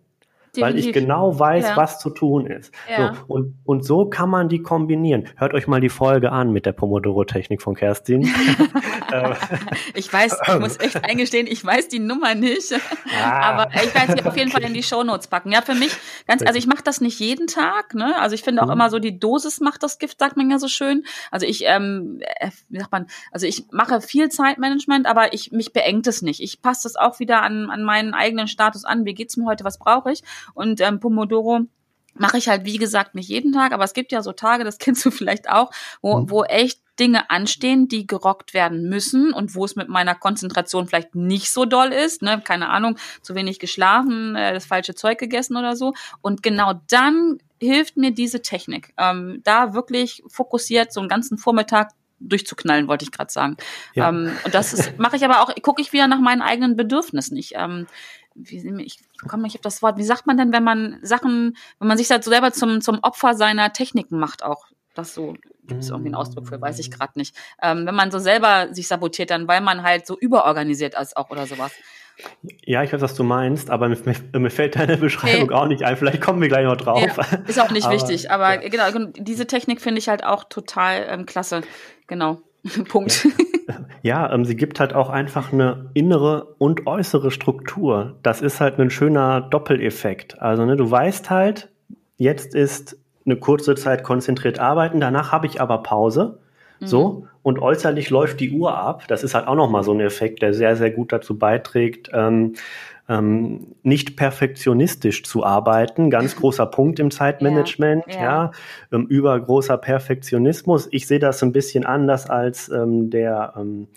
Weil ich genau weiß, ja. was zu tun ist. Ja. So, und, und so kann man die kombinieren. Hört euch mal die Folge an mit der Pomodoro-Technik von Kerstin. ich weiß, ich muss echt eingestehen, ich weiß die Nummer nicht. Ah. Aber ich werde sie auf jeden Fall in die Shownotes packen. Ja, für mich ganz, also ich mache das nicht jeden Tag. Ne? Also ich finde auch mhm. immer so, die Dosis macht das Gift, sagt man ja so schön. Also ich, ähm, äh, wie sagt man, also ich mache viel Zeitmanagement, aber ich mich beengt es nicht. Ich passe das auch wieder an, an meinen eigenen Status an. Wie geht's mir heute? Was brauche ich? Und ähm, Pomodoro mache ich halt, wie gesagt, nicht jeden Tag, aber es gibt ja so Tage, das kennst du vielleicht auch, wo, mhm. wo echt Dinge anstehen, die gerockt werden müssen und wo es mit meiner Konzentration vielleicht nicht so doll ist, ne, keine Ahnung, zu wenig geschlafen, äh, das falsche Zeug gegessen oder so. Und genau dann hilft mir diese Technik, ähm, da wirklich fokussiert so einen ganzen Vormittag durchzuknallen, wollte ich gerade sagen. Ja. Ähm, und das mache ich aber auch, gucke ich wieder nach meinen eigenen Bedürfnissen nicht. Ähm, wie, ich komme nicht auf das Wort, wie sagt man denn, wenn man Sachen, wenn man sich halt so selber zum, zum Opfer seiner Techniken macht auch? Das so, gibt es irgendwie einen Ausdruck für, weiß ich mm. gerade nicht. Ähm, wenn man so selber sich sabotiert, dann weil man halt so überorganisiert ist auch oder sowas. Ja, ich weiß, was du meinst, aber mir, mir fällt deine Beschreibung nee. auch nicht ein. Vielleicht kommen wir gleich noch drauf. Ja, ist auch nicht aber, wichtig, aber ja. genau, diese Technik finde ich halt auch total ähm, klasse. Genau. Punkt. Ja, ähm, sie gibt halt auch einfach eine innere und äußere Struktur. Das ist halt ein schöner Doppeleffekt. Also, ne, du weißt halt, jetzt ist eine kurze Zeit konzentriert arbeiten, danach habe ich aber Pause. Mhm. So, und äußerlich läuft die Uhr ab. Das ist halt auch nochmal so ein Effekt, der sehr, sehr gut dazu beiträgt, ähm, ähm, nicht perfektionistisch zu arbeiten. Ganz großer Punkt im Zeitmanagement, ja. ja. ja ähm, übergroßer Perfektionismus. Ich sehe das ein bisschen anders als ähm, der ähm,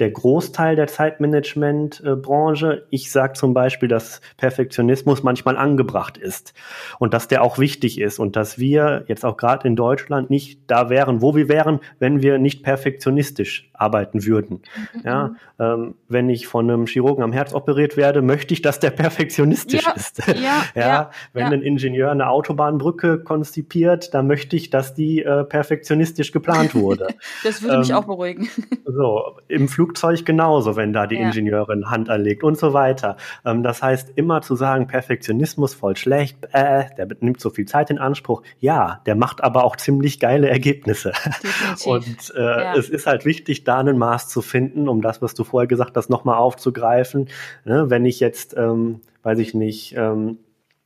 der Großteil der Zeitmanagementbranche. Ich sage zum Beispiel, dass Perfektionismus manchmal angebracht ist und dass der auch wichtig ist und dass wir jetzt auch gerade in Deutschland nicht da wären, wo wir wären, wenn wir nicht perfektionistisch arbeiten würden. Mhm. Ja, ähm, wenn ich von einem Chirurgen am Herz operiert werde, möchte ich, dass der perfektionistisch ja, ist. Ja, ja, ja wenn ein Ingenieur eine Autobahnbrücke konzipiert, dann möchte ich, dass die äh, perfektionistisch geplant wurde. das würde ähm, mich auch beruhigen. so, im Flugzeug genauso, wenn da die Ingenieurin Hand anlegt und so weiter. Ähm, das heißt, immer zu sagen, Perfektionismus voll schlecht, äh, der nimmt so viel Zeit in Anspruch. Ja, der macht aber auch ziemlich geile Ergebnisse. Definitiv. Und äh, es ist halt wichtig, da ein Maß zu finden, um das, was du vorher gesagt hast, nochmal aufzugreifen. Ne, wenn ich jetzt, ähm, weiß ich nicht, ähm,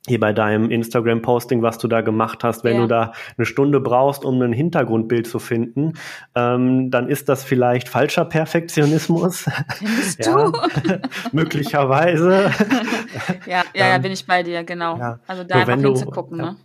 hier bei deinem Instagram-Posting, was du da gemacht hast, wenn ja. du da eine Stunde brauchst, um ein Hintergrundbild zu finden, ähm, dann ist das vielleicht falscher Perfektionismus. Ja, du? möglicherweise. ja, ja, ja, ähm, bin ich bei dir, genau. Ja. Also da so, einfach hinzugucken, ne?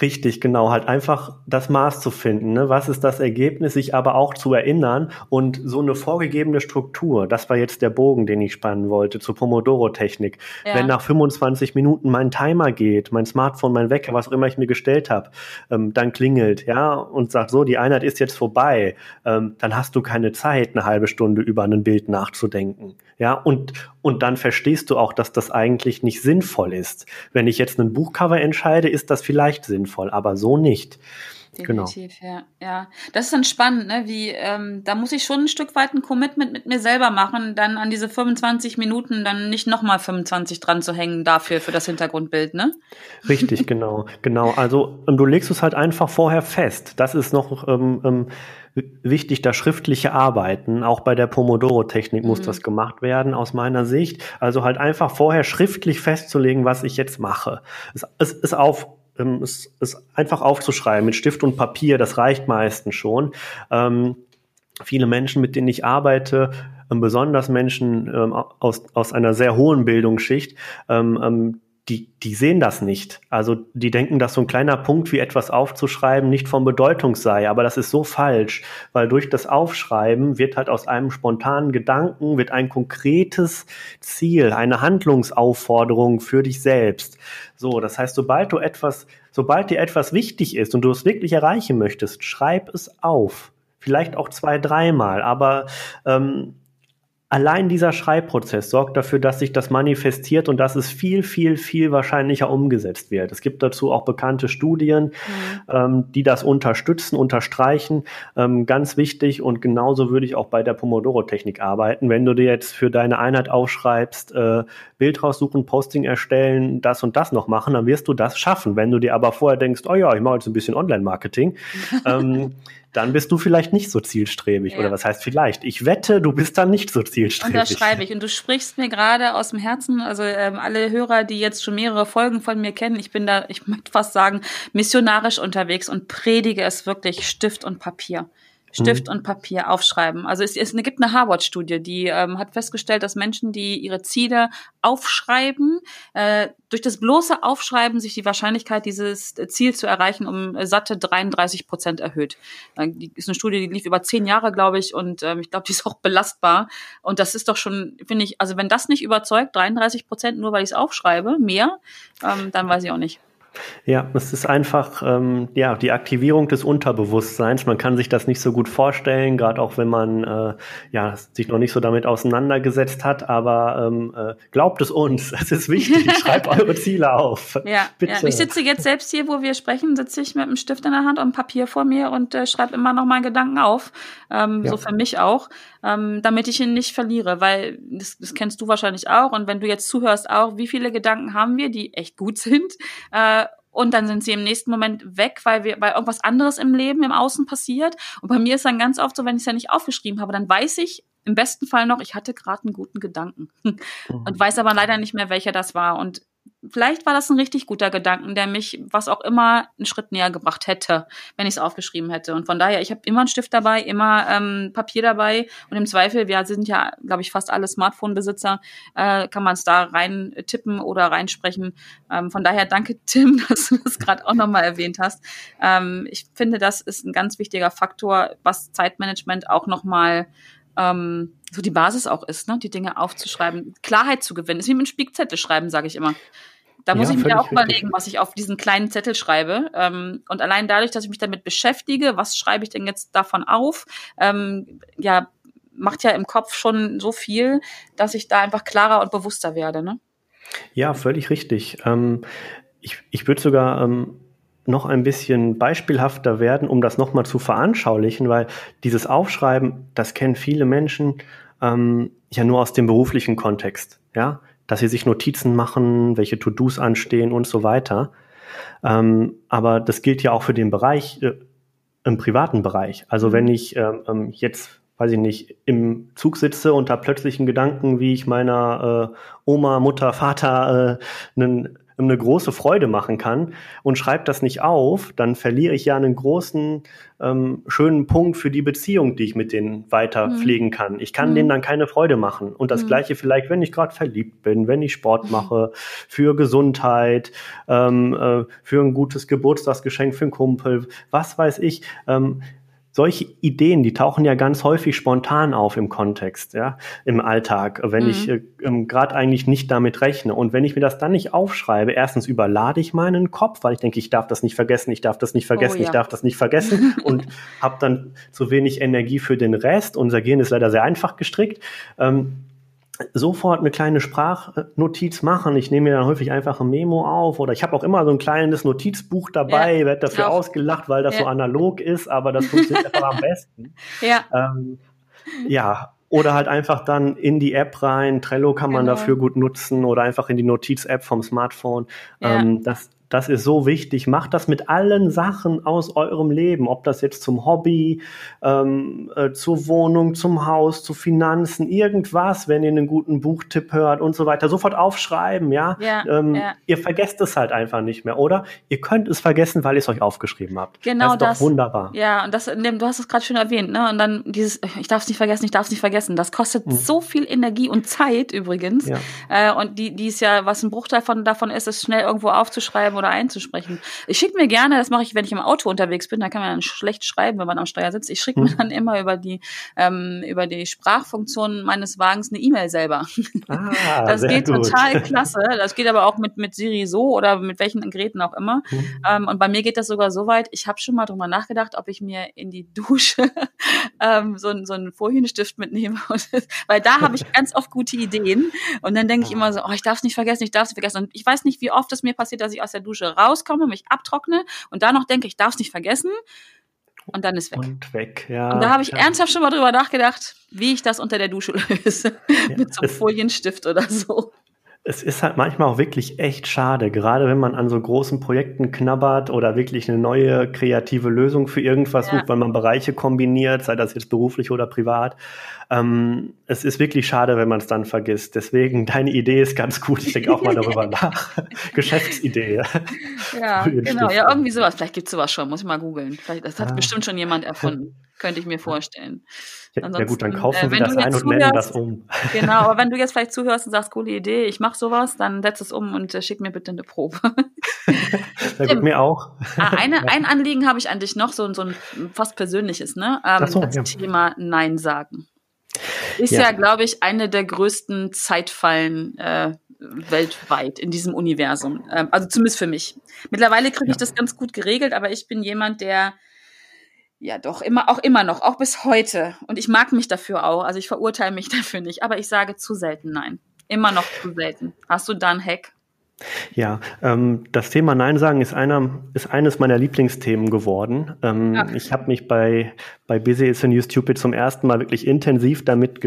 Richtig, genau, halt einfach das Maß zu finden. Ne? Was ist das Ergebnis, sich aber auch zu erinnern und so eine vorgegebene Struktur. Das war jetzt der Bogen, den ich spannen wollte zur Pomodoro-Technik. Ja. Wenn nach 25 Minuten mein Timer geht, mein Smartphone, mein Wecker, was auch immer ich mir gestellt habe, ähm, dann klingelt, ja, und sagt so, die Einheit ist jetzt vorbei, ähm, dann hast du keine Zeit, eine halbe Stunde über ein Bild nachzudenken. Ja, und, und dann verstehst du auch, dass das eigentlich nicht sinnvoll ist. Wenn ich jetzt ein Buchcover entscheide, ist das vielleicht sinnvoll, aber so nicht. Genau. Definitiv, genau. ja. ja. Das ist dann spannend, ne? Wie, ähm, da muss ich schon ein Stück weit ein Commitment mit mir selber machen, dann an diese 25 Minuten dann nicht nochmal 25 dran zu hängen dafür, für das Hintergrundbild, ne? Richtig, genau, genau. Also du legst es halt einfach vorher fest. Das ist noch ähm, ähm, wichtig, das schriftliche Arbeiten. Auch bei der Pomodoro-Technik muss mhm. das gemacht werden, aus meiner Sicht. Also halt einfach vorher schriftlich festzulegen, was ich jetzt mache. Es, es ist auf ähm, es, es einfach aufzuschreiben mit Stift und Papier, das reicht meistens schon. Ähm, viele Menschen, mit denen ich arbeite, ähm, besonders Menschen ähm, aus, aus einer sehr hohen Bildungsschicht, ähm, ähm die, die sehen das nicht. Also die denken, dass so ein kleiner Punkt wie etwas aufzuschreiben nicht von Bedeutung sei. Aber das ist so falsch, weil durch das Aufschreiben wird halt aus einem spontanen Gedanken, wird ein konkretes Ziel, eine Handlungsaufforderung für dich selbst. So, das heißt, sobald du etwas, sobald dir etwas wichtig ist und du es wirklich erreichen möchtest, schreib es auf. Vielleicht auch zwei, dreimal, aber ähm, Allein dieser Schreibprozess sorgt dafür, dass sich das manifestiert und dass es viel, viel, viel wahrscheinlicher umgesetzt wird. Es gibt dazu auch bekannte Studien, mhm. ähm, die das unterstützen, unterstreichen. Ähm, ganz wichtig und genauso würde ich auch bei der Pomodoro-Technik arbeiten. Wenn du dir jetzt für deine Einheit aufschreibst, äh, Bild raussuchen, Posting erstellen, das und das noch machen, dann wirst du das schaffen. Wenn du dir aber vorher denkst, oh ja, ich mache jetzt ein bisschen Online-Marketing, ähm, dann bist du vielleicht nicht so zielstrebig. Ja. Oder was heißt vielleicht? Ich wette, du bist dann nicht so zielstrebig. Und das schreibe ich. Und du sprichst mir gerade aus dem Herzen, also ähm, alle Hörer, die jetzt schon mehrere Folgen von mir kennen, ich bin da, ich möchte fast sagen, missionarisch unterwegs und predige es wirklich Stift und Papier. Stift mhm. und Papier aufschreiben. Also es, es gibt eine Harvard-Studie, die ähm, hat festgestellt, dass Menschen, die ihre Ziele aufschreiben, äh, durch das bloße Aufschreiben sich die Wahrscheinlichkeit, dieses Ziel zu erreichen, um satte 33 Prozent erhöht. Äh, die ist eine Studie, die lief über zehn Jahre, glaube ich, und ähm, ich glaube, die ist auch belastbar. Und das ist doch schon, finde ich, also wenn das nicht überzeugt, 33 Prozent nur, weil ich es aufschreibe, mehr, ähm, dann weiß ich auch nicht. Ja, es ist einfach ähm, ja die Aktivierung des Unterbewusstseins. Man kann sich das nicht so gut vorstellen, gerade auch wenn man äh, ja sich noch nicht so damit auseinandergesetzt hat. Aber ähm, äh, glaubt es uns, es ist wichtig. Schreibt eure Ziele auf. Ja, Bitte. ja, ich sitze jetzt selbst hier, wo wir sprechen, sitze ich mit einem Stift in der Hand und Papier vor mir und äh, schreibe immer noch mal Gedanken auf. Ähm, ja. So für mich auch, ähm, damit ich ihn nicht verliere, weil das, das kennst du wahrscheinlich auch. Und wenn du jetzt zuhörst auch, wie viele Gedanken haben wir, die echt gut sind? Äh, und dann sind sie im nächsten Moment weg, weil wir, weil irgendwas anderes im Leben, im Außen passiert. Und bei mir ist dann ganz oft so, wenn ich es ja nicht aufgeschrieben habe, dann weiß ich im besten Fall noch, ich hatte gerade einen guten Gedanken und weiß aber leider nicht mehr, welcher das war. Und vielleicht war das ein richtig guter Gedanken, der mich, was auch immer, einen Schritt näher gebracht hätte, wenn ich es aufgeschrieben hätte. Und von daher, ich habe immer einen Stift dabei, immer ähm, Papier dabei und im Zweifel, wir sind ja, glaube ich, fast alle Smartphone-Besitzer, äh, kann man es da rein tippen oder reinsprechen. Ähm, von daher danke, Tim, dass du das gerade auch nochmal erwähnt hast. Ähm, ich finde, das ist ein ganz wichtiger Faktor, was Zeitmanagement auch nochmal ähm, so die Basis auch ist, ne? die Dinge aufzuschreiben, Klarheit zu gewinnen. Ist wie mit einem Spickzettel schreiben, sage ich immer. Da muss ja, ich mir auch überlegen, richtig. was ich auf diesen kleinen Zettel schreibe. Ähm, und allein dadurch, dass ich mich damit beschäftige, was schreibe ich denn jetzt davon auf, ähm, ja, macht ja im Kopf schon so viel, dass ich da einfach klarer und bewusster werde. Ne? Ja, völlig richtig. Ähm, ich ich würde sogar ähm, noch ein bisschen beispielhafter werden, um das nochmal zu veranschaulichen, weil dieses Aufschreiben, das kennen viele Menschen ähm, ja nur aus dem beruflichen Kontext, ja, dass sie sich Notizen machen, welche To-Dos anstehen und so weiter. Ähm, aber das gilt ja auch für den Bereich, äh, im privaten Bereich. Also wenn ich ähm, ähm jetzt weiß ich nicht, im Zug sitze und da plötzlich einen Gedanken, wie ich meiner äh, Oma, Mutter, Vater äh, einen eine große Freude machen kann und schreibe das nicht auf, dann verliere ich ja einen großen, ähm, schönen Punkt für die Beziehung, die ich mit denen weiter mhm. pflegen kann. Ich kann mhm. denen dann keine Freude machen. Und das mhm. gleiche vielleicht, wenn ich gerade verliebt bin, wenn ich Sport mhm. mache, für Gesundheit, ähm, äh, für ein gutes Geburtstagsgeschenk für einen Kumpel, was weiß ich. Ähm, solche Ideen, die tauchen ja ganz häufig spontan auf im Kontext, ja, im Alltag, wenn mhm. ich äh, ähm, gerade eigentlich nicht damit rechne. Und wenn ich mir das dann nicht aufschreibe, erstens überlade ich meinen Kopf, weil ich denke, ich darf das nicht vergessen, ich darf das nicht vergessen, oh, ja. ich darf das nicht vergessen und habe dann zu wenig Energie für den Rest. Unser Gehirn ist leider sehr einfach gestrickt. Ähm, sofort eine kleine Sprachnotiz machen. Ich nehme mir dann häufig einfach ein Memo auf oder ich habe auch immer so ein kleines Notizbuch dabei, ja, werde dafür auch. ausgelacht, weil das ja. so analog ist, aber das funktioniert einfach am besten. Ja. Ähm, ja, oder halt einfach dann in die App rein. Trello kann man genau. dafür gut nutzen oder einfach in die Notiz-App vom Smartphone. Ja. Ähm, das, das ist so wichtig. Macht das mit allen Sachen aus eurem Leben, ob das jetzt zum Hobby, ähm, äh, zur Wohnung, zum Haus, zu Finanzen, irgendwas, wenn ihr einen guten Buchtipp hört und so weiter, sofort aufschreiben, ja. ja, ähm, ja. Ihr vergesst es halt einfach nicht mehr, oder? Ihr könnt es vergessen, weil ihr es euch aufgeschrieben habt. Genau das. Ist doch wunderbar. Ja, und das, du hast es gerade schon erwähnt, ne? Und dann dieses, ich darf es nicht vergessen, ich darf es nicht vergessen. Das kostet mhm. so viel Energie und Zeit übrigens. Ja. Äh, und die, die ist ja, was ein Bruchteil von davon ist, es schnell irgendwo aufzuschreiben oder einzusprechen. Ich schicke mir gerne, das mache ich, wenn ich im Auto unterwegs bin, da kann man dann schlecht schreiben, wenn man am Steuer sitzt. Ich schicke hm. mir dann immer über die, ähm, über die Sprachfunktion meines Wagens eine E-Mail selber. Ah, das geht gut. total klasse. Das geht aber auch mit, mit Siri so oder mit welchen Geräten auch immer. Hm. Ähm, und bei mir geht das sogar so weit, ich habe schon mal drüber nachgedacht, ob ich mir in die Dusche ähm, so, so einen Folienstift mitnehme. Weil da habe ich ganz oft gute Ideen. Und dann denke ich immer so, oh, ich darf es nicht vergessen, ich darf es vergessen. Und ich weiß nicht, wie oft es mir passiert, dass ich aus der Dusche raus rauskomme, mich abtrockne und da noch denke, ich darf es nicht vergessen. Und dann ist weg. Und weg, ja. Und da habe ich ja. ernsthaft schon mal drüber nachgedacht, wie ich das unter der Dusche löse. Ja, Mit so einem Folienstift oder so es ist halt manchmal auch wirklich echt schade, gerade wenn man an so großen Projekten knabbert oder wirklich eine neue kreative Lösung für irgendwas ja. sucht, weil man Bereiche kombiniert, sei das jetzt beruflich oder privat. Ähm, es ist wirklich schade, wenn man es dann vergisst. Deswegen, deine Idee ist ganz gut. Ich denke auch mal darüber nach. Geschäftsidee. Ja, genau. Ja, irgendwie sowas. Vielleicht gibt es sowas schon. Muss ich mal googeln. das hat ah. bestimmt schon jemand erfunden. Könnte ich mir vorstellen. Ja, gut, dann kaufen äh, wir das ein und nennen das um. Genau, aber wenn du jetzt vielleicht zuhörst und sagst, coole Idee, ich mache sowas, dann setz es um und äh, schick mir bitte eine Probe. ja, gut, mir auch. Ah, eine, ein Anliegen habe ich an dich noch, so, so ein fast persönliches, ne? Ähm, so, das ja. Thema Nein sagen. Ist ja, ja glaube ich, eine der größten Zeitfallen äh, weltweit in diesem Universum. Ähm, also zumindest für mich. Mittlerweile kriege ich das ganz gut geregelt, aber ich bin jemand, der ja, doch, immer, auch immer noch, auch bis heute. Und ich mag mich dafür auch. Also ich verurteile mich dafür nicht. Aber ich sage zu selten Nein. Immer noch zu selten. Hast du da einen Hack? Ja, ähm, das Thema Nein sagen ist einer, ist eines meiner Lieblingsthemen geworden. Ähm, okay. Ich habe mich bei, bei Busy is the New Stupid zum ersten Mal wirklich intensiv damit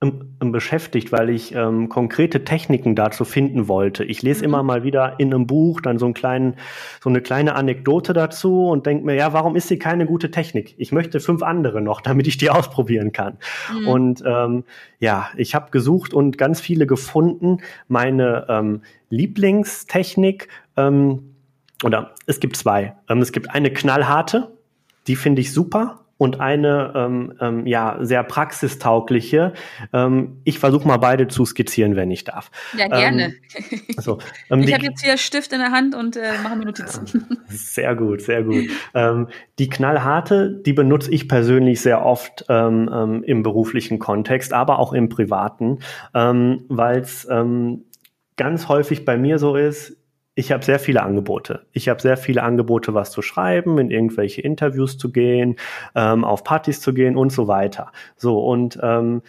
beschäftigt, weil ich ähm, konkrete Techniken dazu finden wollte. Ich lese mhm. immer mal wieder in einem Buch dann so, einen kleinen, so eine kleine Anekdote dazu und denke mir, ja, warum ist sie keine gute Technik? Ich möchte fünf andere noch, damit ich die ausprobieren kann. Mhm. Und ähm, ja, ich habe gesucht und ganz viele gefunden. Meine ähm, Lieblingstechnik ähm, oder es gibt zwei. Ähm, es gibt eine knallharte, die finde ich super und eine ähm, ähm, ja sehr praxistaugliche. Ähm, ich versuche mal beide zu skizzieren, wenn ich darf. Ja, gerne. Ähm, so, ähm, ich habe jetzt hier Stift in der Hand und äh, mache mir Notizen. Sehr gut, sehr gut. Ähm, die knallharte, die benutze ich persönlich sehr oft ähm, im beruflichen Kontext, aber auch im privaten, ähm, weil es ähm, ganz häufig bei mir so ist, ich habe sehr viele Angebote. Ich habe sehr viele Angebote, was zu schreiben, in irgendwelche Interviews zu gehen, ähm, auf Partys zu gehen und so weiter. So und ähm,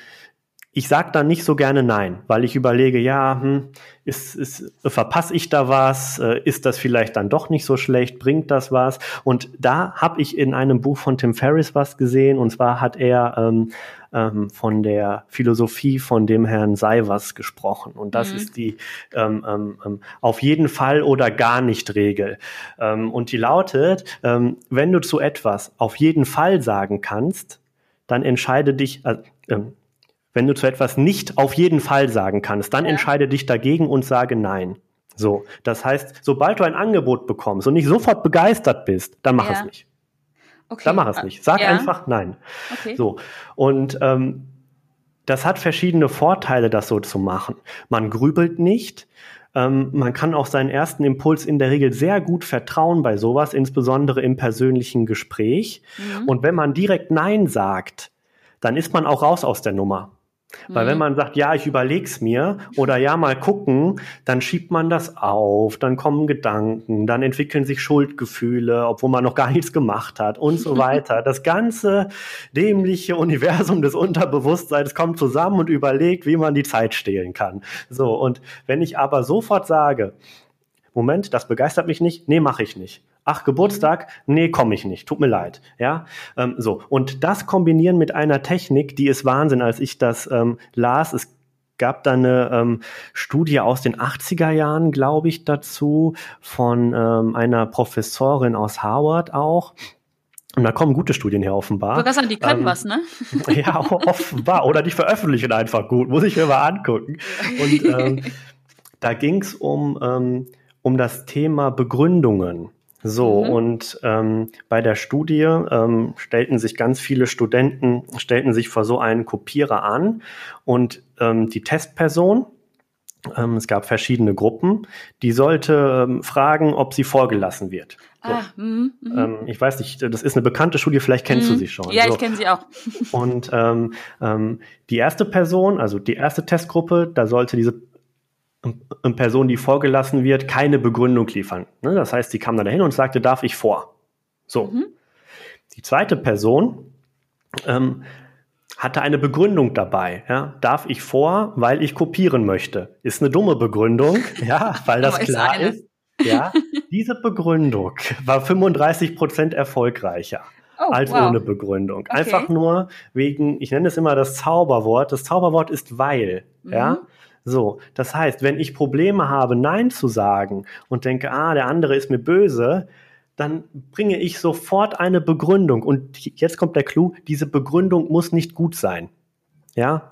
ich sage dann nicht so gerne nein, weil ich überlege, ja, hm, ist, ist, verpasse ich da was? Äh, ist das vielleicht dann doch nicht so schlecht? Bringt das was? Und da habe ich in einem Buch von Tim Ferriss was gesehen. Und zwar hat er ähm, ähm, von der Philosophie von dem Herrn Seivers gesprochen. Und das mhm. ist die ähm, ähm, ähm auf jeden Fall oder gar nicht Regel. Ähm, und die lautet, ähm, wenn du zu etwas auf jeden Fall sagen kannst, dann entscheide dich, äh, wenn du zu etwas nicht auf jeden Fall sagen kannst, dann ja. entscheide dich dagegen und sage nein. So, das heißt, sobald du ein Angebot bekommst und nicht sofort begeistert bist, dann mach ja. es nicht. Okay. Dann mach es nicht. Sag ja. einfach nein. Okay. So und ähm, das hat verschiedene Vorteile, das so zu machen. Man grübelt nicht. Ähm, man kann auch seinen ersten Impuls in der Regel sehr gut vertrauen bei sowas, insbesondere im persönlichen Gespräch. Mhm. Und wenn man direkt Nein sagt, dann ist man auch raus aus der Nummer. Weil mhm. wenn man sagt, ja, ich überleg's mir oder ja, mal gucken, dann schiebt man das auf, dann kommen Gedanken, dann entwickeln sich Schuldgefühle, obwohl man noch gar nichts gemacht hat und so weiter. Das ganze dämliche Universum des Unterbewusstseins kommt zusammen und überlegt, wie man die Zeit stehlen kann. So, und wenn ich aber sofort sage, Moment, das begeistert mich nicht, nee, mache ich nicht. Ach, Geburtstag? Nee, komme ich nicht. Tut mir leid. Ja, ähm, so. Und das kombinieren mit einer Technik, die ist Wahnsinn. Als ich das ähm, las, es gab da eine ähm, Studie aus den 80er Jahren, glaube ich, dazu, von ähm, einer Professorin aus Harvard auch. Und da kommen gute Studien her offenbar. Sagen, die können ähm, was, ne? Ja, offenbar. Oder die veröffentlichen einfach gut. Muss ich mir mal angucken. Und ähm, da ging es um, ähm, um das Thema Begründungen. So, mhm. und ähm, bei der Studie ähm, stellten sich ganz viele Studenten, stellten sich vor so einen Kopierer an und ähm, die Testperson, ähm, es gab verschiedene Gruppen, die sollte ähm, fragen, ob sie vorgelassen wird. So. Ah, mh, mh. Ähm, ich weiß nicht, das ist eine bekannte Studie, vielleicht kennst mhm. du sie schon. Ja, so. ich kenne sie auch. Und ähm, die erste Person, also die erste Testgruppe, da sollte diese Person, die vorgelassen wird, keine Begründung liefern. Ne? Das heißt, sie kam dann dahin und sagte, darf ich vor? So. Mhm. Die zweite Person ähm, hatte eine Begründung dabei. Ja? Darf ich vor, weil ich kopieren möchte? Ist eine dumme Begründung, ja, weil das klar ist. Ja, diese Begründung war 35 Prozent erfolgreicher. Oh, als wow. ohne Begründung. Okay. Einfach nur wegen, ich nenne es immer das Zauberwort. Das Zauberwort ist weil. Mhm. Ja, so, das heißt, wenn ich Probleme habe, Nein zu sagen und denke, ah, der andere ist mir böse, dann bringe ich sofort eine Begründung. Und jetzt kommt der Clou, diese Begründung muss nicht gut sein. Ja?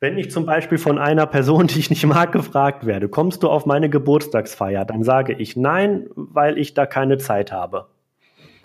Wenn ich zum Beispiel von einer Person, die ich nicht mag, gefragt werde, kommst du auf meine Geburtstagsfeier, dann sage ich nein, weil ich da keine Zeit habe.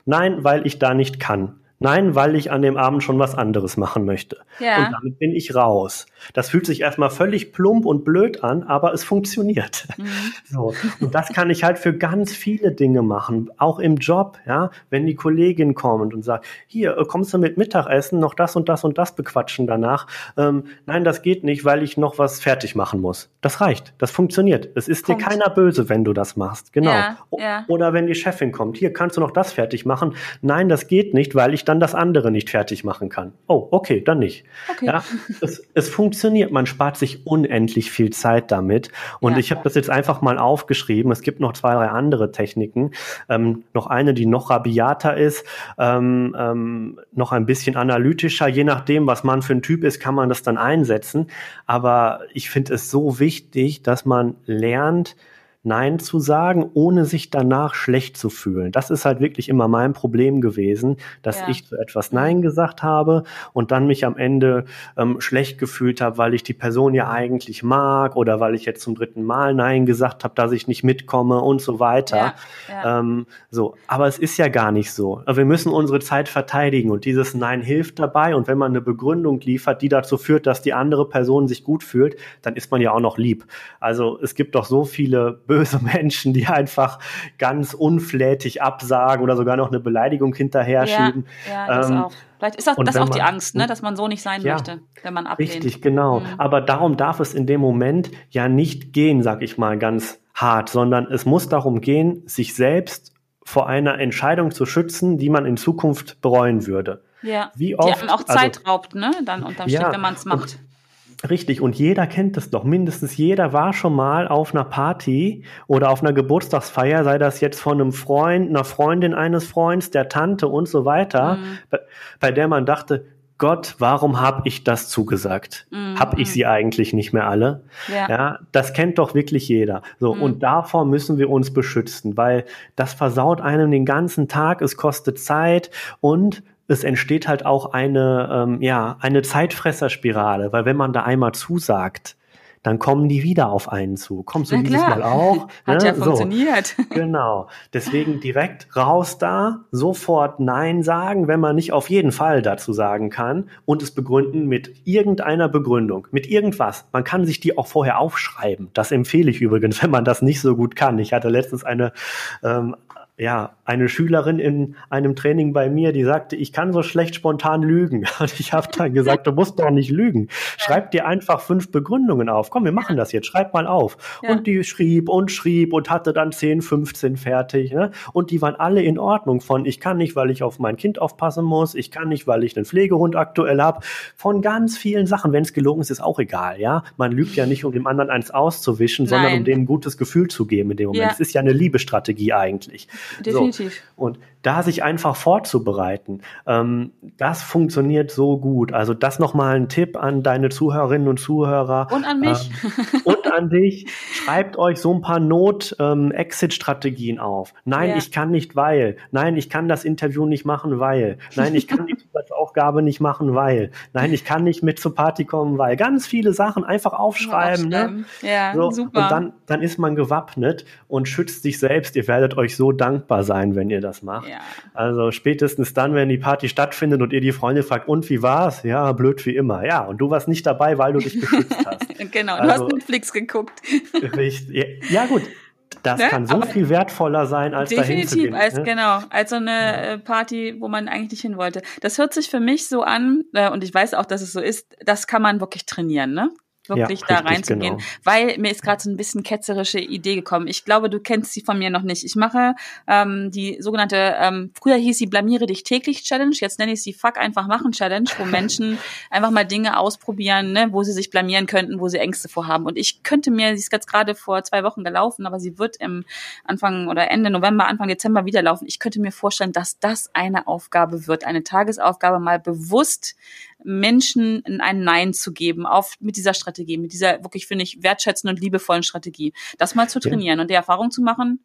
Nein, weil ich da nicht kann. Nein, weil ich an dem Abend schon was anderes machen möchte. Ja. Und damit bin ich raus. Das fühlt sich erstmal völlig plump und blöd an, aber es funktioniert. Mhm. So. Und das kann ich halt für ganz viele Dinge machen, auch im Job, ja. Wenn die Kollegin kommt und sagt, hier, äh, kommst du mit Mittagessen, noch das und das und das bequatschen danach. Ähm, nein, das geht nicht, weil ich noch was fertig machen muss. Das reicht. Das funktioniert. Es ist Punkt. dir keiner böse, wenn du das machst. Genau. Ja, ja. Oder wenn die Chefin kommt, hier, kannst du noch das fertig machen? Nein, das geht nicht, weil ich dann das andere nicht fertig machen kann. Oh, okay, dann nicht. Okay. Ja, es, es funktioniert, man spart sich unendlich viel Zeit damit. Und ja, ich habe das jetzt einfach mal aufgeschrieben. Es gibt noch zwei, drei andere Techniken. Ähm, noch eine, die noch rabiater ist, ähm, ähm, noch ein bisschen analytischer. Je nachdem, was man für ein Typ ist, kann man das dann einsetzen. Aber ich finde es so wichtig, dass man lernt, Nein zu sagen, ohne sich danach schlecht zu fühlen. Das ist halt wirklich immer mein Problem gewesen, dass ja. ich zu etwas Nein gesagt habe und dann mich am Ende ähm, schlecht gefühlt habe, weil ich die Person ja eigentlich mag oder weil ich jetzt zum dritten Mal Nein gesagt habe, dass ich nicht mitkomme und so weiter. Ja, ja. Ähm, so, aber es ist ja gar nicht so. Wir müssen unsere Zeit verteidigen und dieses Nein hilft dabei. Und wenn man eine Begründung liefert, die dazu führt, dass die andere Person sich gut fühlt, dann ist man ja auch noch lieb. Also es gibt doch so viele böse Menschen, die einfach ganz unflätig absagen oder sogar noch eine Beleidigung hinterher schieben. Ja, ja das ähm, auch. Vielleicht ist das, das auch man, die Angst, ne, dass man so nicht sein ja, möchte, wenn man ablehnt. Richtig, genau. Mhm. Aber darum darf es in dem Moment ja nicht gehen, sag ich mal ganz hart, sondern es muss darum gehen, sich selbst vor einer Entscheidung zu schützen, die man in Zukunft bereuen würde. Ja. Wie oft, die auch Zeit also, raubt, ne? Dann unterm Strich, ja, wenn man es macht. Richtig, und jeder kennt es doch. Mindestens jeder war schon mal auf einer Party oder auf einer Geburtstagsfeier, sei das jetzt von einem Freund, einer Freundin eines Freunds, der Tante und so weiter, mhm. bei, bei, der man dachte, Gott, warum habe ich das zugesagt? Mhm. Hab ich sie eigentlich nicht mehr alle? Ja. ja, das kennt doch wirklich jeder. So mhm. und davor müssen wir uns beschützen, weil das versaut einem den ganzen Tag, es kostet Zeit und es entsteht halt auch eine, ähm, ja, eine Zeitfresserspirale, weil wenn man da einmal zusagt, dann kommen die wieder auf einen zu. Kommst du Na dieses Mal auch? Hat ne? ja funktioniert. So, genau. Deswegen direkt raus da, sofort Nein sagen, wenn man nicht auf jeden Fall dazu sagen kann und es begründen mit irgendeiner Begründung, mit irgendwas. Man kann sich die auch vorher aufschreiben. Das empfehle ich übrigens, wenn man das nicht so gut kann. Ich hatte letztens eine ähm, ja, eine Schülerin in einem Training bei mir, die sagte, ich kann so schlecht spontan lügen. Und ich habe dann gesagt, du musst doch nicht lügen. Schreib dir einfach fünf Begründungen auf. Komm, wir machen das jetzt. Schreib mal auf. Ja. Und die schrieb und schrieb und hatte dann 10, 15 fertig. Ne? Und die waren alle in Ordnung von, ich kann nicht, weil ich auf mein Kind aufpassen muss. Ich kann nicht, weil ich einen Pflegehund aktuell habe. Von ganz vielen Sachen. Wenn es gelogen ist, ist auch egal. Ja, Man lügt ja nicht, um dem anderen eins auszuwischen, Nein. sondern um dem ein gutes Gefühl zu geben in dem Moment. Es ja. ist ja eine Liebestrategie eigentlich. Definitiv. So. Und da sich einfach vorzubereiten, ähm, das funktioniert so gut. Also das nochmal ein Tipp an deine Zuhörerinnen und Zuhörer. Und an mich. Ähm, und an dich. Schreibt euch so ein paar Not-Exit-Strategien ähm, auf. Nein, ja. ich kann nicht, weil. Nein, ich kann das Interview nicht machen, weil. Nein, ich kann die Zusatzaufgabe nicht machen, weil. Nein, ich kann nicht mit zur Party kommen, weil. Ganz viele Sachen einfach aufschreiben. Ne? Ja, so, super. Und dann, dann ist man gewappnet und schützt sich selbst. Ihr werdet euch so dankbar sein, wenn ihr das macht. Ja. Also spätestens dann, wenn die Party stattfindet und ihr die Freunde fragt, und wie war's? Ja, blöd wie immer. Ja, und du warst nicht dabei, weil du dich geschützt hast. genau, also, du hast Netflix geguckt. richtig. Ja, gut. Das ne? kann so Aber viel wertvoller sein, als definitiv, dahin zu gehen. Als, ne? Genau, als so eine ja. Äh, Party, wo man eigentlich nicht hin wollte. Das hört sich für mich so an, äh, und ich weiß auch, dass es so ist, das kann man wirklich trainieren, ne? Wirklich ja, da reinzugehen, genau. weil mir ist gerade so ein bisschen ketzerische Idee gekommen. Ich glaube, du kennst sie von mir noch nicht. Ich mache ähm, die sogenannte, ähm, früher hieß sie Blamiere dich täglich Challenge, jetzt nenne ich sie Fuck einfach machen Challenge, wo Menschen einfach mal Dinge ausprobieren, ne, wo sie sich blamieren könnten, wo sie Ängste vorhaben. Und ich könnte mir, sie ist jetzt gerade vor zwei Wochen gelaufen, aber sie wird im Anfang oder Ende November, Anfang Dezember wieder laufen. Ich könnte mir vorstellen, dass das eine Aufgabe wird, eine Tagesaufgabe mal bewusst Menschen ein Nein zu geben, auf mit dieser Strategie, mit dieser wirklich, finde ich, wertschätzenden und liebevollen Strategie. Das mal zu trainieren ja. und die Erfahrung zu machen,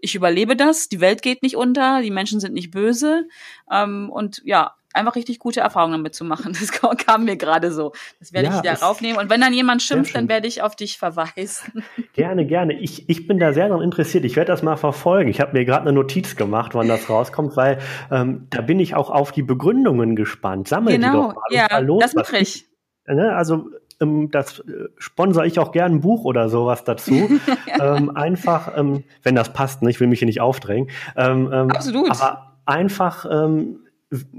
ich überlebe das, die Welt geht nicht unter, die Menschen sind nicht böse. Ähm, und ja, einfach richtig gute Erfahrungen damit zu machen. Das kam mir gerade so. Das werde ja, ich wieder raufnehmen. Und wenn dann jemand schimpft, dann werde ich auf dich verweisen. Gerne, gerne. Ich, ich bin da sehr daran interessiert. Ich werde das mal verfolgen. Ich habe mir gerade eine Notiz gemacht, wann das rauskommt, weil ähm, da bin ich auch auf die Begründungen gespannt. Sammel genau, die doch mal. Ja, los, das mache ich. ne, also ähm, das äh, sponsere ich auch gern ein Buch oder sowas dazu. ähm, einfach, ähm, wenn das passt, ne? ich will mich hier nicht aufdrängen. Ähm, ähm, Absolut. Aber einfach ähm,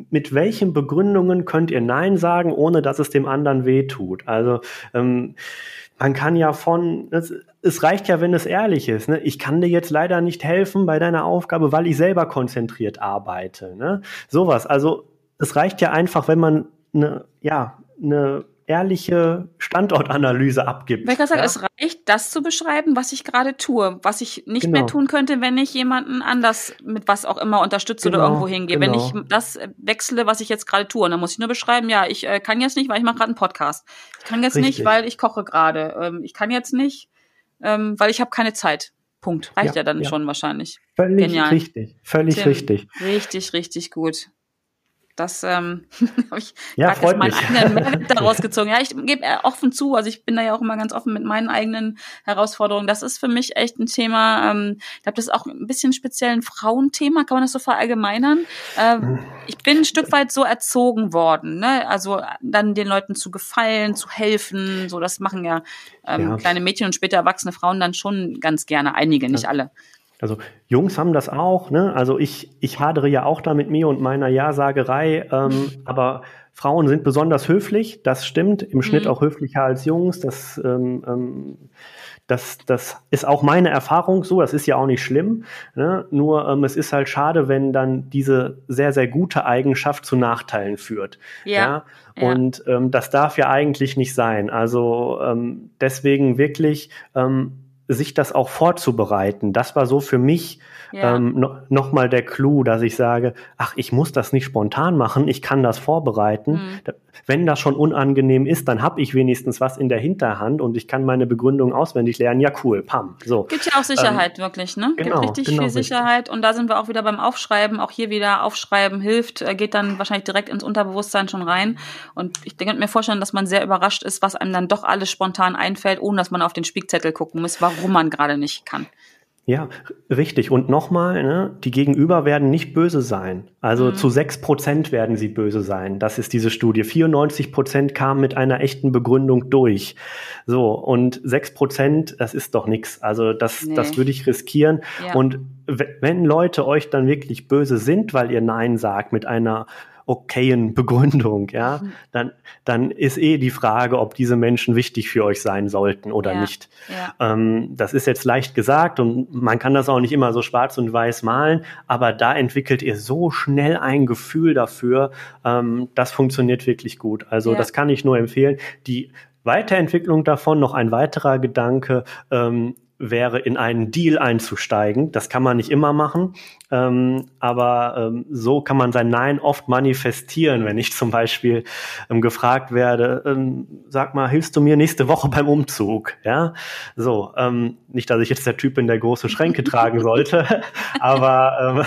mit welchen Begründungen könnt ihr Nein sagen, ohne dass es dem anderen wehtut? Also ähm, man kann ja von, es, es, reicht ja, wenn es ehrlich ist. Ne? Ich kann dir jetzt leider nicht helfen bei deiner Aufgabe, weil ich selber konzentriert arbeite. Ne? Sowas. Also es reicht ja einfach, wenn man eine, ja, eine ehrliche Standortanalyse abgibt. Weil ich sagen, ja? es reicht, das zu beschreiben, was ich gerade tue, was ich nicht genau. mehr tun könnte, wenn ich jemanden anders mit was auch immer unterstütze genau, oder irgendwo hingehe. Genau. Wenn ich das wechsle, was ich jetzt gerade tue, und dann muss ich nur beschreiben, ja, ich äh, kann jetzt nicht, weil ich mache gerade einen Podcast. Ich kann jetzt Richtig. nicht, weil ich koche gerade. Ähm, ich kann jetzt nicht, ähm, weil ich habe keine Zeit. Punkt. Reicht ja, ja dann ja. schon wahrscheinlich. Völlig Genial. richtig. Völlig Tim, richtig. Richtig, richtig gut. Das ähm, habe ich ja, freut meinen eigenen Mehrwert daraus gezogen. Ja, ich gebe offen zu, also ich bin da ja auch immer ganz offen mit meinen eigenen Herausforderungen. Das ist für mich echt ein Thema. Ähm, ich glaube, das ist auch ein bisschen speziell ein Frauenthema, kann man das so verallgemeinern. Ähm, ich bin ein Stück weit so erzogen worden, ne? Also dann den Leuten zu gefallen, zu helfen. So, das machen ja, ähm, ja. kleine Mädchen und später erwachsene Frauen dann schon ganz gerne. Einige, nicht alle. Also Jungs haben das auch, ne? Also ich, ich hadere ja auch da mit mir und meiner Ja-Sagerei, ähm, aber Frauen sind besonders höflich, das stimmt, im Schnitt mhm. auch höflicher als Jungs. Das, ähm, ähm, das, das ist auch meine Erfahrung so, das ist ja auch nicht schlimm. Ne? Nur ähm, es ist halt schade, wenn dann diese sehr, sehr gute Eigenschaft zu Nachteilen führt. Ja. ja? Und ähm, das darf ja eigentlich nicht sein. Also ähm, deswegen wirklich ähm, sich das auch vorzubereiten. Das war so für mich ja. ähm, no, nochmal der Clou, dass ich sage, ach, ich muss das nicht spontan machen, ich kann das vorbereiten. Mhm. Wenn das schon unangenehm ist, dann habe ich wenigstens was in der Hinterhand und ich kann meine Begründung auswendig lernen. Ja, cool, pam. So. Gibt ja auch Sicherheit, ähm, wirklich, ne? Genau, Gibt richtig genau, viel Sicherheit. Richtig. Und da sind wir auch wieder beim Aufschreiben. Auch hier wieder Aufschreiben hilft, äh, geht dann wahrscheinlich direkt ins Unterbewusstsein schon rein. Und ich denke mir vorstellen, dass man sehr überrascht ist, was einem dann doch alles spontan einfällt, ohne dass man auf den Spickzettel gucken muss, warum man gerade nicht kann. Ja, richtig. Und nochmal, ne, die Gegenüber werden nicht böse sein. Also mhm. zu sechs Prozent werden sie böse sein. Das ist diese Studie. 94 Prozent kamen mit einer echten Begründung durch. So, und sechs Prozent, das ist doch nichts. Also das, nee. das würde ich riskieren. Ja. Und wenn Leute euch dann wirklich böse sind, weil ihr Nein sagt mit einer okayen Begründung, ja, mhm. dann, dann ist eh die Frage, ob diese Menschen wichtig für euch sein sollten oder ja. nicht. Ja. Ähm, das ist jetzt leicht gesagt und man kann das auch nicht immer so schwarz und weiß malen, aber da entwickelt ihr so schnell ein Gefühl dafür, ähm, das funktioniert wirklich gut. Also ja. das kann ich nur empfehlen. Die Weiterentwicklung davon, noch ein weiterer Gedanke, ähm, wäre, in einen Deal einzusteigen. Das kann man nicht immer machen, ähm, aber ähm, so kann man sein Nein oft manifestieren. Wenn ich zum Beispiel ähm, gefragt werde, ähm, sag mal, hilfst du mir nächste Woche beim Umzug? Ja, so ähm, nicht, dass ich jetzt der Typ bin, der große Schränke tragen sollte, aber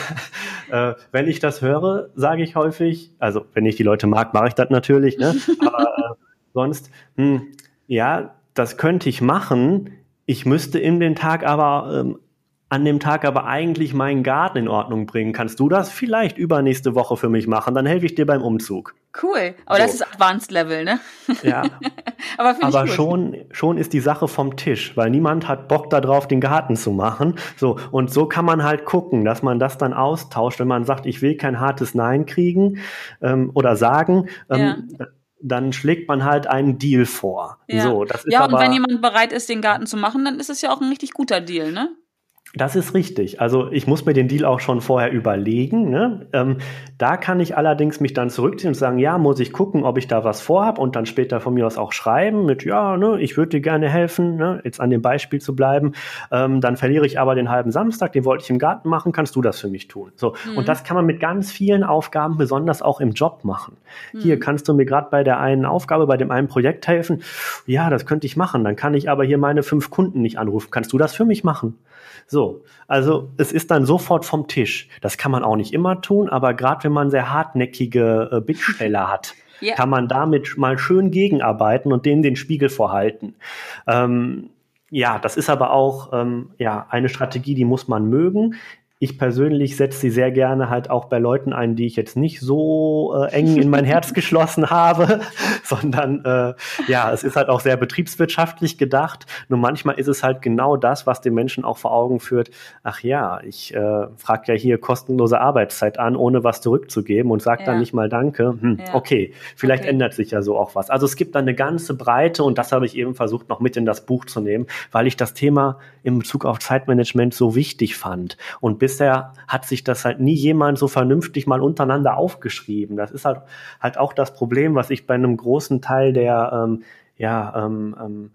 ähm, äh, wenn ich das höre, sage ich häufig, also wenn ich die Leute mag, mache ich das natürlich, ne? aber äh, sonst, hm, ja, das könnte ich machen ich müsste in den Tag aber ähm, an dem Tag aber eigentlich meinen Garten in Ordnung bringen. Kannst du das vielleicht übernächste Woche für mich machen? Dann helfe ich dir beim Umzug. Cool. Aber so. das ist Advanced Level, ne? Ja. aber aber schon, schon ist die Sache vom Tisch, weil niemand hat Bock darauf, den Garten zu machen. So. Und so kann man halt gucken, dass man das dann austauscht, wenn man sagt, ich will kein hartes Nein kriegen ähm, oder sagen. Ähm, ja dann schlägt man halt einen Deal vor. Ja, so, das ist ja und aber, wenn jemand bereit ist, den Garten zu machen, dann ist es ja auch ein richtig guter Deal, ne? Das ist richtig. Also ich muss mir den Deal auch schon vorher überlegen. Ne? Ähm, da kann ich allerdings mich dann zurückziehen und sagen, ja, muss ich gucken, ob ich da was vorhab und dann später von mir aus auch schreiben mit, ja, ne, ich würde dir gerne helfen, ne, jetzt an dem Beispiel zu bleiben. Ähm, dann verliere ich aber den halben Samstag, den wollte ich im Garten machen, kannst du das für mich tun? So mhm. und das kann man mit ganz vielen Aufgaben, besonders auch im Job machen. Mhm. Hier kannst du mir gerade bei der einen Aufgabe, bei dem einen Projekt helfen. Ja, das könnte ich machen. Dann kann ich aber hier meine fünf Kunden nicht anrufen. Kannst du das für mich machen? So, also es ist dann sofort vom Tisch. Das kann man auch nicht immer tun, aber gerade wenn man sehr hartnäckige äh, Bittsteller hat, yeah. kann man damit mal schön gegenarbeiten und denen den Spiegel vorhalten. Ähm, ja, das ist aber auch ähm, ja eine Strategie, die muss man mögen. Ich persönlich setze sie sehr gerne halt auch bei Leuten ein, die ich jetzt nicht so äh, eng in mein Herz geschlossen habe, sondern äh, ja, es ist halt auch sehr betriebswirtschaftlich gedacht. Nur manchmal ist es halt genau das, was den Menschen auch vor Augen führt. Ach ja, ich äh, frage ja hier kostenlose Arbeitszeit an, ohne was zurückzugeben und sage ja. dann nicht mal Danke. Hm, ja. Okay, vielleicht okay. ändert sich ja so auch was. Also es gibt dann eine ganze Breite und das habe ich eben versucht noch mit in das Buch zu nehmen, weil ich das Thema in Bezug auf Zeitmanagement so wichtig fand und bis bisher hat sich das halt nie jemand so vernünftig mal untereinander aufgeschrieben. Das ist halt, halt auch das Problem, was ich bei einem großen Teil der, ähm, ja, ähm, ähm,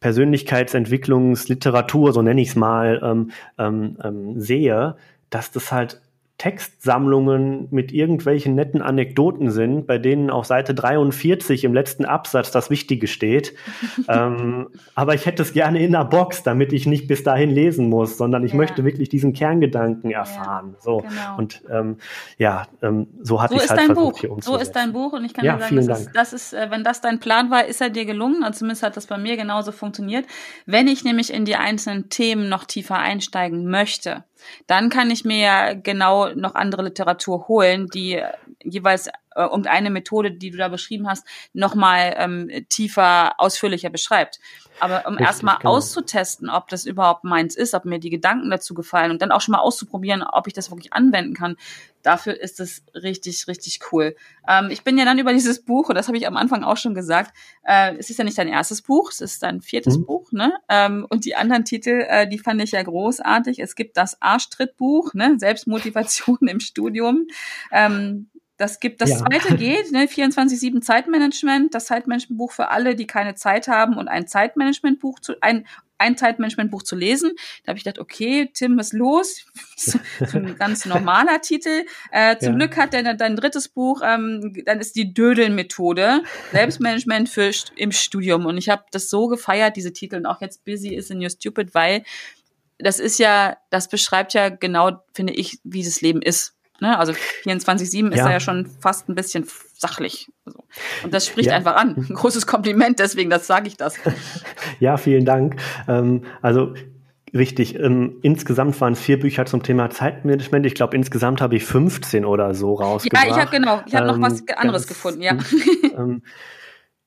Persönlichkeitsentwicklungsliteratur, so nenne ich es mal, ähm, ähm, ähm, sehe, dass das halt Textsammlungen mit irgendwelchen netten Anekdoten sind, bei denen auf Seite 43 im letzten Absatz das Wichtige steht. ähm, aber ich hätte es gerne in der Box, damit ich nicht bis dahin lesen muss, sondern ich ja. möchte wirklich diesen Kerngedanken erfahren. Ja, so genau. und ähm, ja, ähm, so hatte so ich halt versucht Buch. hier umzusetzen. So ist dein Buch und ich kann ja, dir sagen, das ist, das ist, äh, wenn das dein Plan war, ist er dir gelungen. Und zumindest hat das bei mir genauso funktioniert. Wenn ich nämlich in die einzelnen Themen noch tiefer einsteigen möchte, dann kann ich mir ja genau noch andere Literatur holen, die jeweils äh, irgendeine Methode, die du da beschrieben hast, nochmal ähm, tiefer, ausführlicher beschreibt. Aber um erstmal genau. auszutesten, ob das überhaupt meins ist, ob mir die Gedanken dazu gefallen und dann auch schon mal auszuprobieren, ob ich das wirklich anwenden kann, dafür ist es richtig, richtig cool. Ähm, ich bin ja dann über dieses Buch, und das habe ich am Anfang auch schon gesagt, äh, es ist ja nicht dein erstes Buch, es ist dein viertes mhm. Buch, ne? Ähm, und die anderen Titel, äh, die fand ich ja großartig. Es gibt das Arschtrittbuch, ne? Selbstmotivation im Studium. Ähm, das gibt, das ja. zweite geht, ne, 24-7 Zeitmanagement, das Zeitmanagementbuch für alle, die keine Zeit haben und ein Zeitmanagementbuch zu, ein, ein Zeitmanagementbuch zu lesen. Da habe ich gedacht, okay, Tim, was los? so ein ganz normaler Titel. Äh, zum ja. Glück hat er dein drittes Buch, ähm, dann ist die Dödeln-Methode, Selbstmanagement für im Studium. Und ich habe das so gefeiert, diese Titel, und auch jetzt Busy is in Your Stupid, weil das ist ja, das beschreibt ja genau, finde ich, wie das Leben ist. Ne? Also 24-7 ist ja. ja schon fast ein bisschen sachlich. Und das spricht ja. einfach an. Ein großes Kompliment, deswegen, das sage ich das. ja, vielen Dank. Ähm, also Richtig. Ähm, insgesamt waren vier Bücher zum Thema Zeitmanagement. Ich glaube, insgesamt habe ich 15 oder so rausgebracht. Ja, ich habe genau. Ich habe ähm, noch was anderes gefunden, ja. Ähm,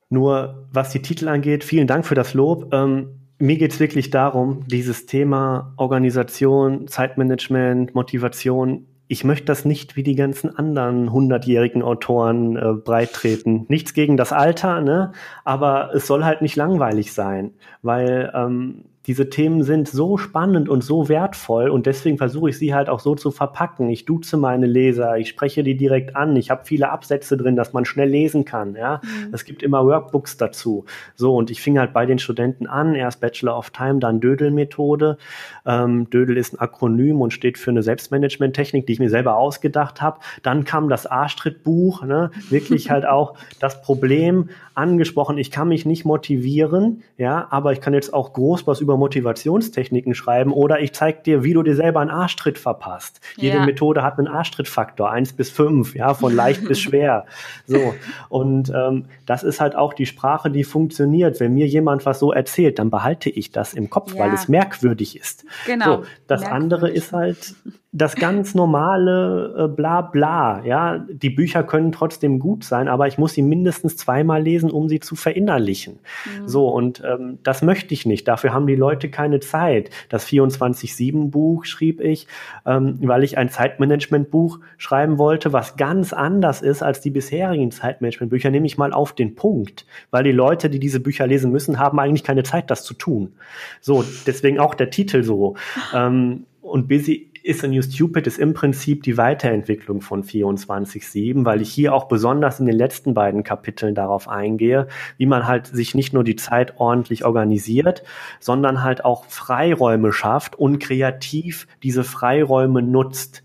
nur was die Titel angeht, vielen Dank für das Lob. Ähm, mir geht es wirklich darum, dieses Thema Organisation, Zeitmanagement, Motivation ich möchte das nicht wie die ganzen anderen hundertjährigen Autoren äh, breittreten. Nichts gegen das Alter, ne? aber es soll halt nicht langweilig sein, weil ähm, diese Themen sind so spannend und so wertvoll und deswegen versuche ich sie halt auch so zu verpacken. Ich duze meine Leser, ich spreche die direkt an, ich habe viele Absätze drin, dass man schnell lesen kann. Ja, mhm. es gibt immer Workbooks dazu. So und ich fing halt bei den Studenten an, erst Bachelor of Time, dann Dödel-Methode. Ähm, Dödel ist ein Akronym und steht für eine Selbstmanagement-Technik, die ich mir selber ausgedacht habe. Dann kam das Arschtritt-Buch, ne? wirklich halt auch das Problem angesprochen. Ich kann mich nicht motivieren, ja, aber ich kann jetzt auch groß was über Motivationstechniken schreiben oder ich zeige dir, wie du dir selber einen Arschtritt verpasst. Jede ja. Methode hat einen Arschtrittfaktor, eins bis fünf, ja, von leicht bis schwer. So. Und ähm, das ist halt auch die Sprache, die funktioniert. Wenn mir jemand was so erzählt, dann behalte ich das im Kopf, ja. weil es merkwürdig ist. Genau. So, das merkwürdig. andere ist halt das ganz normale äh, bla bla, ja, die Bücher können trotzdem gut sein, aber ich muss sie mindestens zweimal lesen, um sie zu verinnerlichen. Mhm. So, und ähm, das möchte ich nicht. Dafür haben die Leute keine Zeit. Das 24-7-Buch schrieb ich, ähm, weil ich ein Zeitmanagement-Buch schreiben wollte, was ganz anders ist als die bisherigen Zeitmanagement-Bücher, nämlich mal auf den Punkt. Weil die Leute, die diese Bücher lesen müssen, haben eigentlich keine Zeit, das zu tun. So, deswegen auch der Titel so. Ähm, und Busy Is a New Stupid ist im Prinzip die Weiterentwicklung von 24.7, weil ich hier auch besonders in den letzten beiden Kapiteln darauf eingehe, wie man halt sich nicht nur die Zeit ordentlich organisiert, sondern halt auch Freiräume schafft und kreativ diese Freiräume nutzt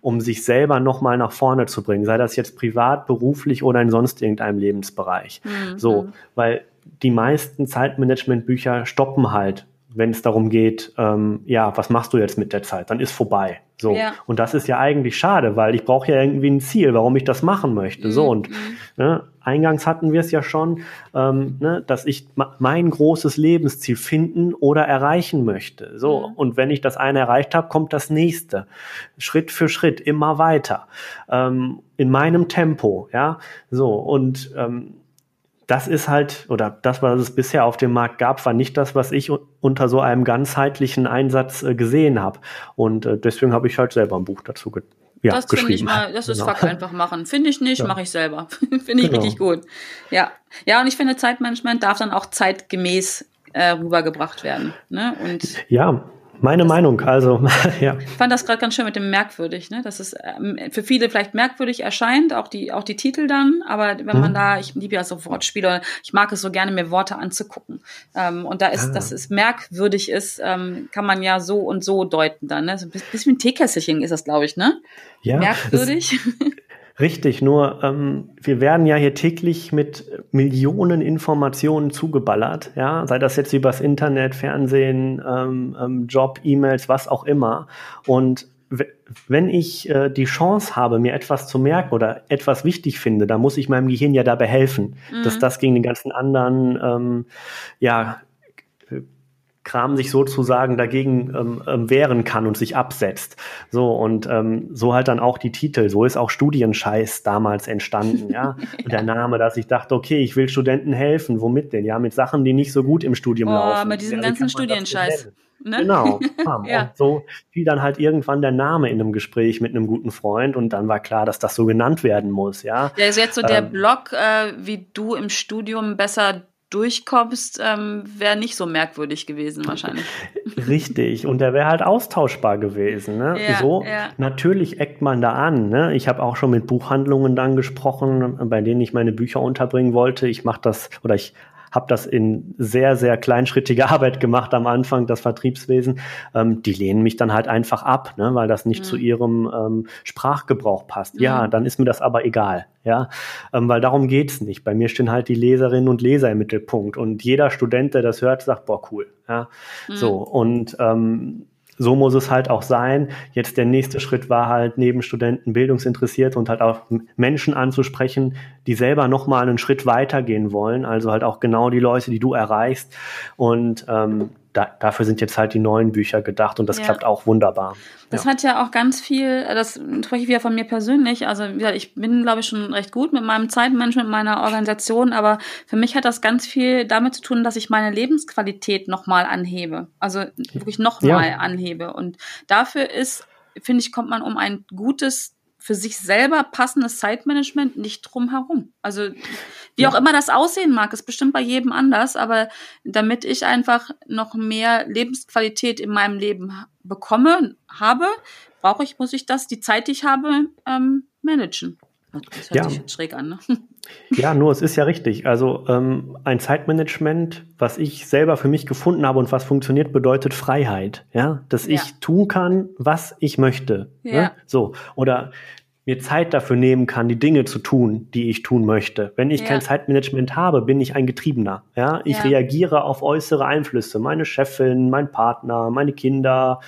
um sich selber nochmal nach vorne zu bringen, sei das jetzt privat, beruflich oder in sonst irgendeinem Lebensbereich. Mhm. So, weil die meisten Zeitmanagement-Bücher stoppen halt wenn es darum geht, ähm, ja, was machst du jetzt mit der Zeit? Dann ist vorbei. So. Ja. Und das ist ja eigentlich schade, weil ich brauche ja irgendwie ein Ziel, warum ich das machen möchte. Mhm. So, und mhm. ne, eingangs hatten wir es ja schon, ähm, ne, dass ich mein großes Lebensziel finden oder erreichen möchte. So, mhm. und wenn ich das eine erreicht habe, kommt das nächste. Schritt für Schritt, immer weiter. Ähm, in meinem Tempo, ja. So, und ähm, das ist halt, oder das, was es bisher auf dem Markt gab, war nicht das, was ich unter so einem ganzheitlichen Einsatz äh, gesehen habe. Und äh, deswegen habe ich halt selber ein Buch dazu ge ja, das geschrieben. Ich mal, das ist genau. Fuck einfach machen. Finde ich nicht, ja. mache ich selber. finde ich genau. richtig gut. Ja. Ja, und ich finde, Zeitmanagement darf dann auch zeitgemäß äh, rübergebracht werden. Ne? Und ja, meine das, Meinung, also, ja. Ich fand das gerade ganz schön mit dem merkwürdig, ne? Dass es ähm, für viele vielleicht merkwürdig erscheint, auch die, auch die Titel dann, aber wenn man mhm. da, ich liebe ja so Wortspiele, ich mag es so gerne, mir Worte anzugucken. Ähm, und da ist, ah. dass es merkwürdig ist, ähm, kann man ja so und so deuten dann, ne? So ein bisschen wie ein Teekesselchen ist das, glaube ich, ne? Ja. Merkwürdig. Richtig, nur ähm, wir werden ja hier täglich mit Millionen Informationen zugeballert, ja, sei das jetzt übers Internet, Fernsehen, ähm, ähm, Job, E-Mails, was auch immer. Und wenn ich äh, die Chance habe, mir etwas zu merken oder etwas wichtig finde, dann muss ich meinem Gehirn ja dabei helfen, mhm. dass das gegen den ganzen anderen, ähm, ja, Kram sich sozusagen dagegen ähm, ähm, wehren kann und sich absetzt. So und ähm, so halt dann auch die Titel. So ist auch Studienscheiß damals entstanden, ja. ja. Der Name, dass ich dachte, okay, ich will Studenten helfen. Womit denn? Ja, mit Sachen, die nicht so gut im Studium oh, laufen. mit diesem ja, ganzen Studienscheiß. Ne? Genau. ja. Und so fiel dann halt irgendwann der Name in einem Gespräch mit einem guten Freund und dann war klar, dass das so genannt werden muss, ja. Der ist jetzt so der ähm, Blog, äh, wie du im Studium besser durchkommst, ähm, wäre nicht so merkwürdig gewesen wahrscheinlich. Richtig, und der wäre halt austauschbar gewesen. Ne? Ja, so, ja. natürlich eckt man da an. Ne? Ich habe auch schon mit Buchhandlungen dann gesprochen, bei denen ich meine Bücher unterbringen wollte. Ich mache das oder ich habe das in sehr, sehr kleinschrittiger Arbeit gemacht am Anfang, das Vertriebswesen. Ähm, die lehnen mich dann halt einfach ab, ne, weil das nicht mhm. zu ihrem ähm, Sprachgebrauch passt. Mhm. Ja, dann ist mir das aber egal. Ja, ähm, weil darum geht's nicht. Bei mir stehen halt die Leserinnen und Leser im Mittelpunkt und jeder Student, der das hört, sagt, boah, cool. Ja, mhm. so und ähm, so muss es halt auch sein. Jetzt der nächste Schritt war halt neben Studenten bildungsinteressiert und halt auch Menschen anzusprechen, die selber nochmal einen Schritt weitergehen wollen. Also halt auch genau die Leute, die du erreichst. Und ähm, da, dafür sind jetzt halt die neuen Bücher gedacht und das ja. klappt auch wunderbar. Das ja. hat ja auch ganz viel, das spreche ich wieder von mir persönlich. Also ich bin, glaube ich, schon recht gut mit meinem Zeitmanagement, meiner Organisation, aber für mich hat das ganz viel damit zu tun, dass ich meine Lebensqualität nochmal anhebe. Also wirklich nochmal ja. anhebe. Und dafür ist, finde ich, kommt man um ein gutes für sich selber passendes Zeitmanagement nicht drum herum. Also wie ja. auch immer das aussehen mag, ist bestimmt bei jedem anders, aber damit ich einfach noch mehr Lebensqualität in meinem Leben bekomme, habe, brauche ich, muss ich das, die Zeit, die ich habe, ähm, managen. Das hört ja. sich schräg an, ne? Ja, nur es ist ja richtig. Also ähm, ein Zeitmanagement, was ich selber für mich gefunden habe und was funktioniert, bedeutet Freiheit. Ja, dass ja. ich tun kann, was ich möchte. Ne? Ja. Ne? So oder mir Zeit dafür nehmen kann, die Dinge zu tun, die ich tun möchte. Wenn ich ja. kein Zeitmanagement habe, bin ich ein Getriebener. Ja, ich ja. reagiere auf äußere Einflüsse. Meine Chefin, mein Partner, meine Kinder,